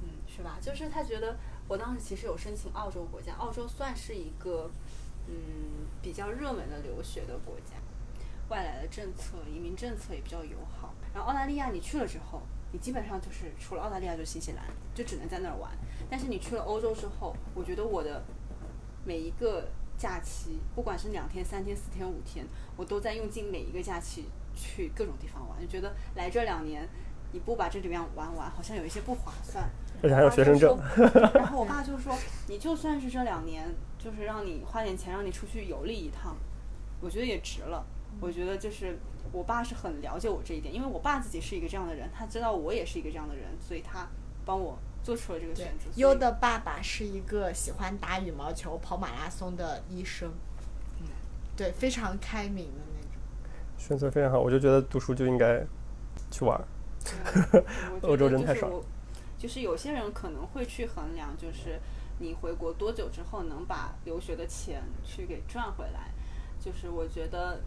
嗯，是吧？就是他觉得我当时其实有申请澳洲国家，澳洲算是一个嗯比较热门的留学的国家，外来的政策、移民政策也比较友好。然后澳大利亚你去了之后，你基本上就是除了澳大利亚就新西兰，就只能在那儿玩。但是你去了欧洲之后，我觉得我的每一个假期，不管是两天、三天、四天、五天，我都在用尽每一个假期去各种地方玩，就觉得来这两年你不把这里面玩完，好像有一些不划算。而且还有学生证，(laughs) 然后我爸就说，你就算是这两年，就是让你花点钱让你出去游历一趟，我觉得也值了。我觉得就是我爸是很了解我这一点，因为我爸自己是一个这样的人，他知道我也是一个这样的人，所以他帮我做出了这个选择。优的爸爸是一个喜欢打羽毛球、跑马拉松的医生，嗯，对，非常开明的那种。选择非常好，我就觉得读书就应该去玩 (laughs) 欧洲得人太少就是我，就是有些人可能会去衡量，就是你回国多久之后能把留学的钱去给赚回来。就是我觉得，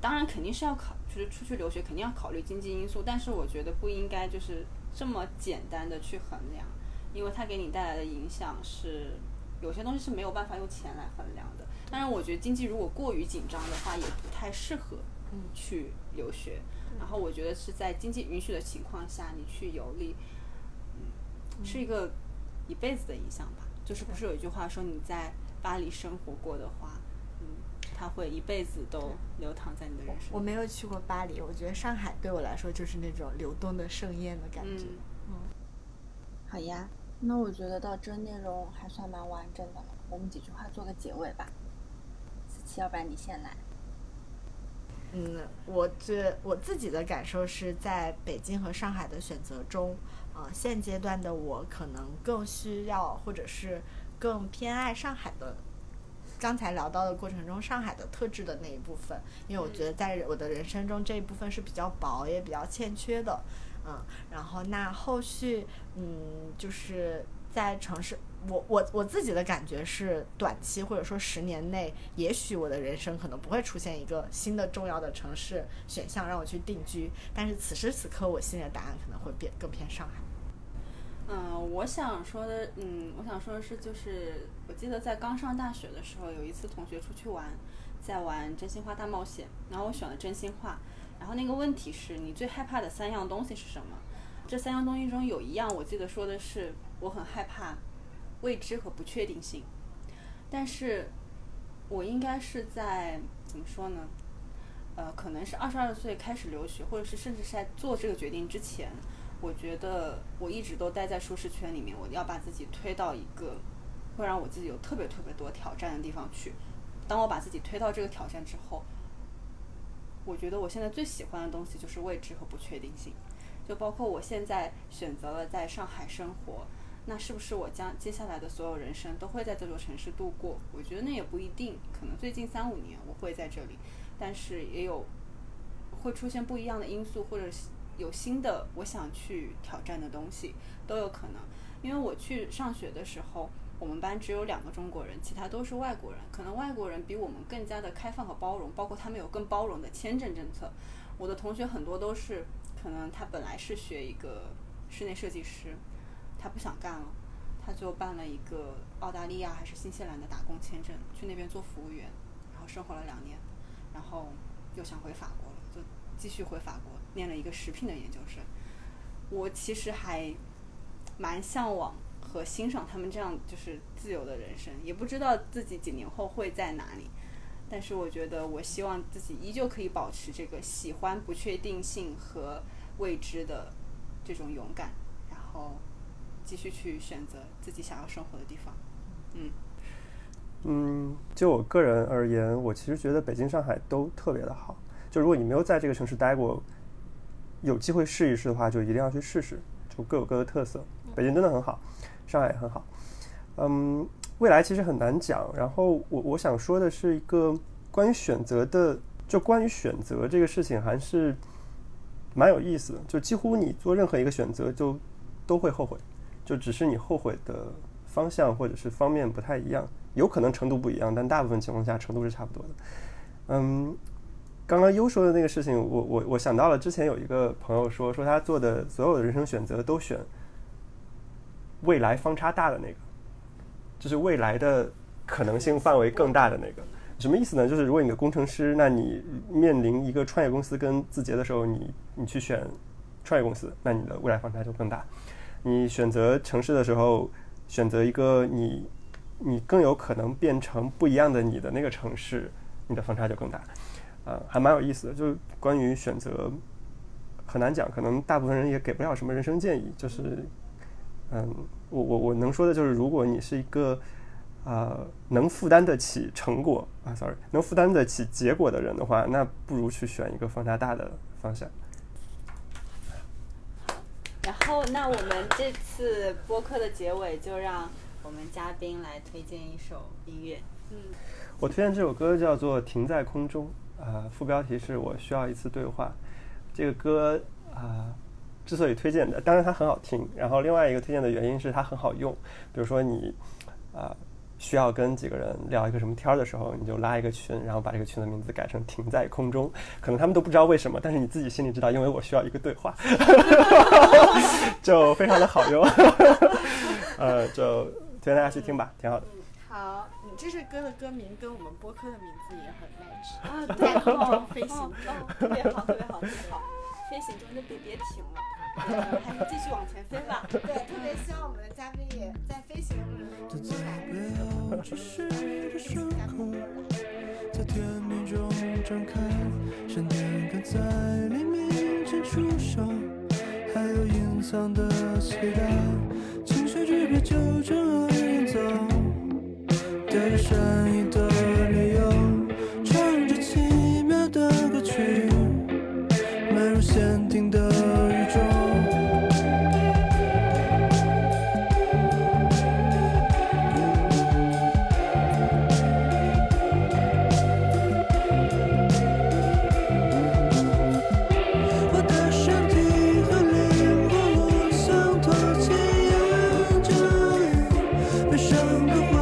当然肯定是要考，就是出去留学肯定要考虑经济因素，但是我觉得不应该就是这么简单的去衡量，因为它给你带来的影响是有些东西是没有办法用钱来衡量的。当然，我觉得经济如果过于紧张的话，也不太适合去留学。然后我觉得是在经济允许的情况下，你去游历，嗯，是一个一辈子的影响吧。就是不是有一句话说你在巴黎生活过的话，嗯，它会一辈子都流淌在你的人生。我没有去过巴黎，我觉得上海对我来说就是那种流动的盛宴的感觉。嗯好呀，那我觉得到这内容还算蛮完整的了，我们几句话做个结尾吧。子琪，要不然你先来。嗯，我觉我自己的感受是在北京和上海的选择中，呃，现阶段的我可能更需要，或者是更偏爱上海的。刚才聊到的过程中，上海的特质的那一部分，因为我觉得在我的人生中这一部分是比较薄也比较欠缺的，嗯，然后那后续，嗯，就是在城市。我我我自己的感觉是，短期或者说十年内，也许我的人生可能不会出现一个新的重要的城市选项让我去定居。但是此时此刻，我心里的答案可能会变更偏上海。嗯，我想说的，嗯，我想说的是，就是我记得在刚上大学的时候，有一次同学出去玩，在玩真心话大冒险，然后我选了真心话，然后那个问题是你最害怕的三样东西是什么？这三样东西中有一样，我记得说的是我很害怕。未知和不确定性，但是，我应该是在怎么说呢？呃，可能是二十二岁开始留学，或者是甚至是在做这个决定之前，我觉得我一直都待在舒适圈里面。我要把自己推到一个会让我自己有特别特别多挑战的地方去。当我把自己推到这个挑战之后，我觉得我现在最喜欢的东西就是未知和不确定性。就包括我现在选择了在上海生活。那是不是我将接下来的所有人生都会在这座城市度过？我觉得那也不一定，可能最近三五年我会在这里，但是也有会出现不一样的因素，或者有新的我想去挑战的东西都有可能。因为我去上学的时候，我们班只有两个中国人，其他都是外国人。可能外国人比我们更加的开放和包容，包括他们有更包容的签证政策。我的同学很多都是，可能他本来是学一个室内设计师。他不想干了，他就办了一个澳大利亚还是新西兰的打工签证，去那边做服务员，然后生活了两年，然后又想回法国，继续回法国念了一个食品的研究生。我其实还蛮向往和欣赏他们这样就是自由的人生，也不知道自己几年后会在哪里，但是我觉得我希望自己依旧可以保持这个喜欢不确定性和未知的这种勇敢，然后。继续去选择自己想要生活的地方。嗯嗯，就我个人而言，我其实觉得北京、上海都特别的好。就如果你没有在这个城市待过，有机会试一试的话，就一定要去试试。就各有各的特色。北京真的很好，上海也很好。嗯，未来其实很难讲。然后我我想说的是一个关于选择的，就关于选择这个事情还是蛮有意思的。就几乎你做任何一个选择，就都会后悔。就只是你后悔的方向或者是方面不太一样，有可能程度不一样，但大部分情况下程度是差不多的。嗯，刚刚优说的那个事情，我我我想到了之前有一个朋友说，说他做的所有的人生选择都选未来方差大的那个，就是未来的可能性范围更大的那个。什么意思呢？就是如果你的工程师，那你面临一个创业公司跟字节的时候，你你去选创业公司，那你的未来方差就更大。你选择城市的时候，选择一个你你更有可能变成不一样的你的那个城市，你的方差就更大，啊，还蛮有意思的。就是关于选择，很难讲，可能大部分人也给不了什么人生建议。就是，嗯，我我我能说的就是，如果你是一个啊能负担得起成果啊，sorry，能负担得起结果的人的话，那不如去选一个方差大的方向。然后，那我们这次播客的结尾就让我们嘉宾来推荐一首音乐。嗯，我推荐这首歌叫做《停在空中》，啊，副标题是我需要一次对话。这个歌啊，之所以推荐的，当然它很好听。然后另外一个推荐的原因是它很好用，比如说你啊。需要跟几个人聊一个什么天儿的时候，你就拉一个群，然后把这个群的名字改成“停在空中”。可能他们都不知道为什么，但是你自己心里知道，因为我需要一个对话，(laughs) 就非常的好用。(laughs) 呃，就推荐大家去听吧，挺好的。好，这首歌的歌名跟我们播客的名字也很 match 啊，对，(laughs) 飞行中，特别好，特别好，特别好。飞行中就别别停了，还是继续往前飞吧。对，特别希望我们的嘉宾也在飞行中在天明中展开，闪电赶在黎明前出手，还有隐藏的期待，情绪就这样演走，歌声意的理由，唱着奇妙的歌曲，迈入限定的宇宙。我的身体和灵魂，伤的。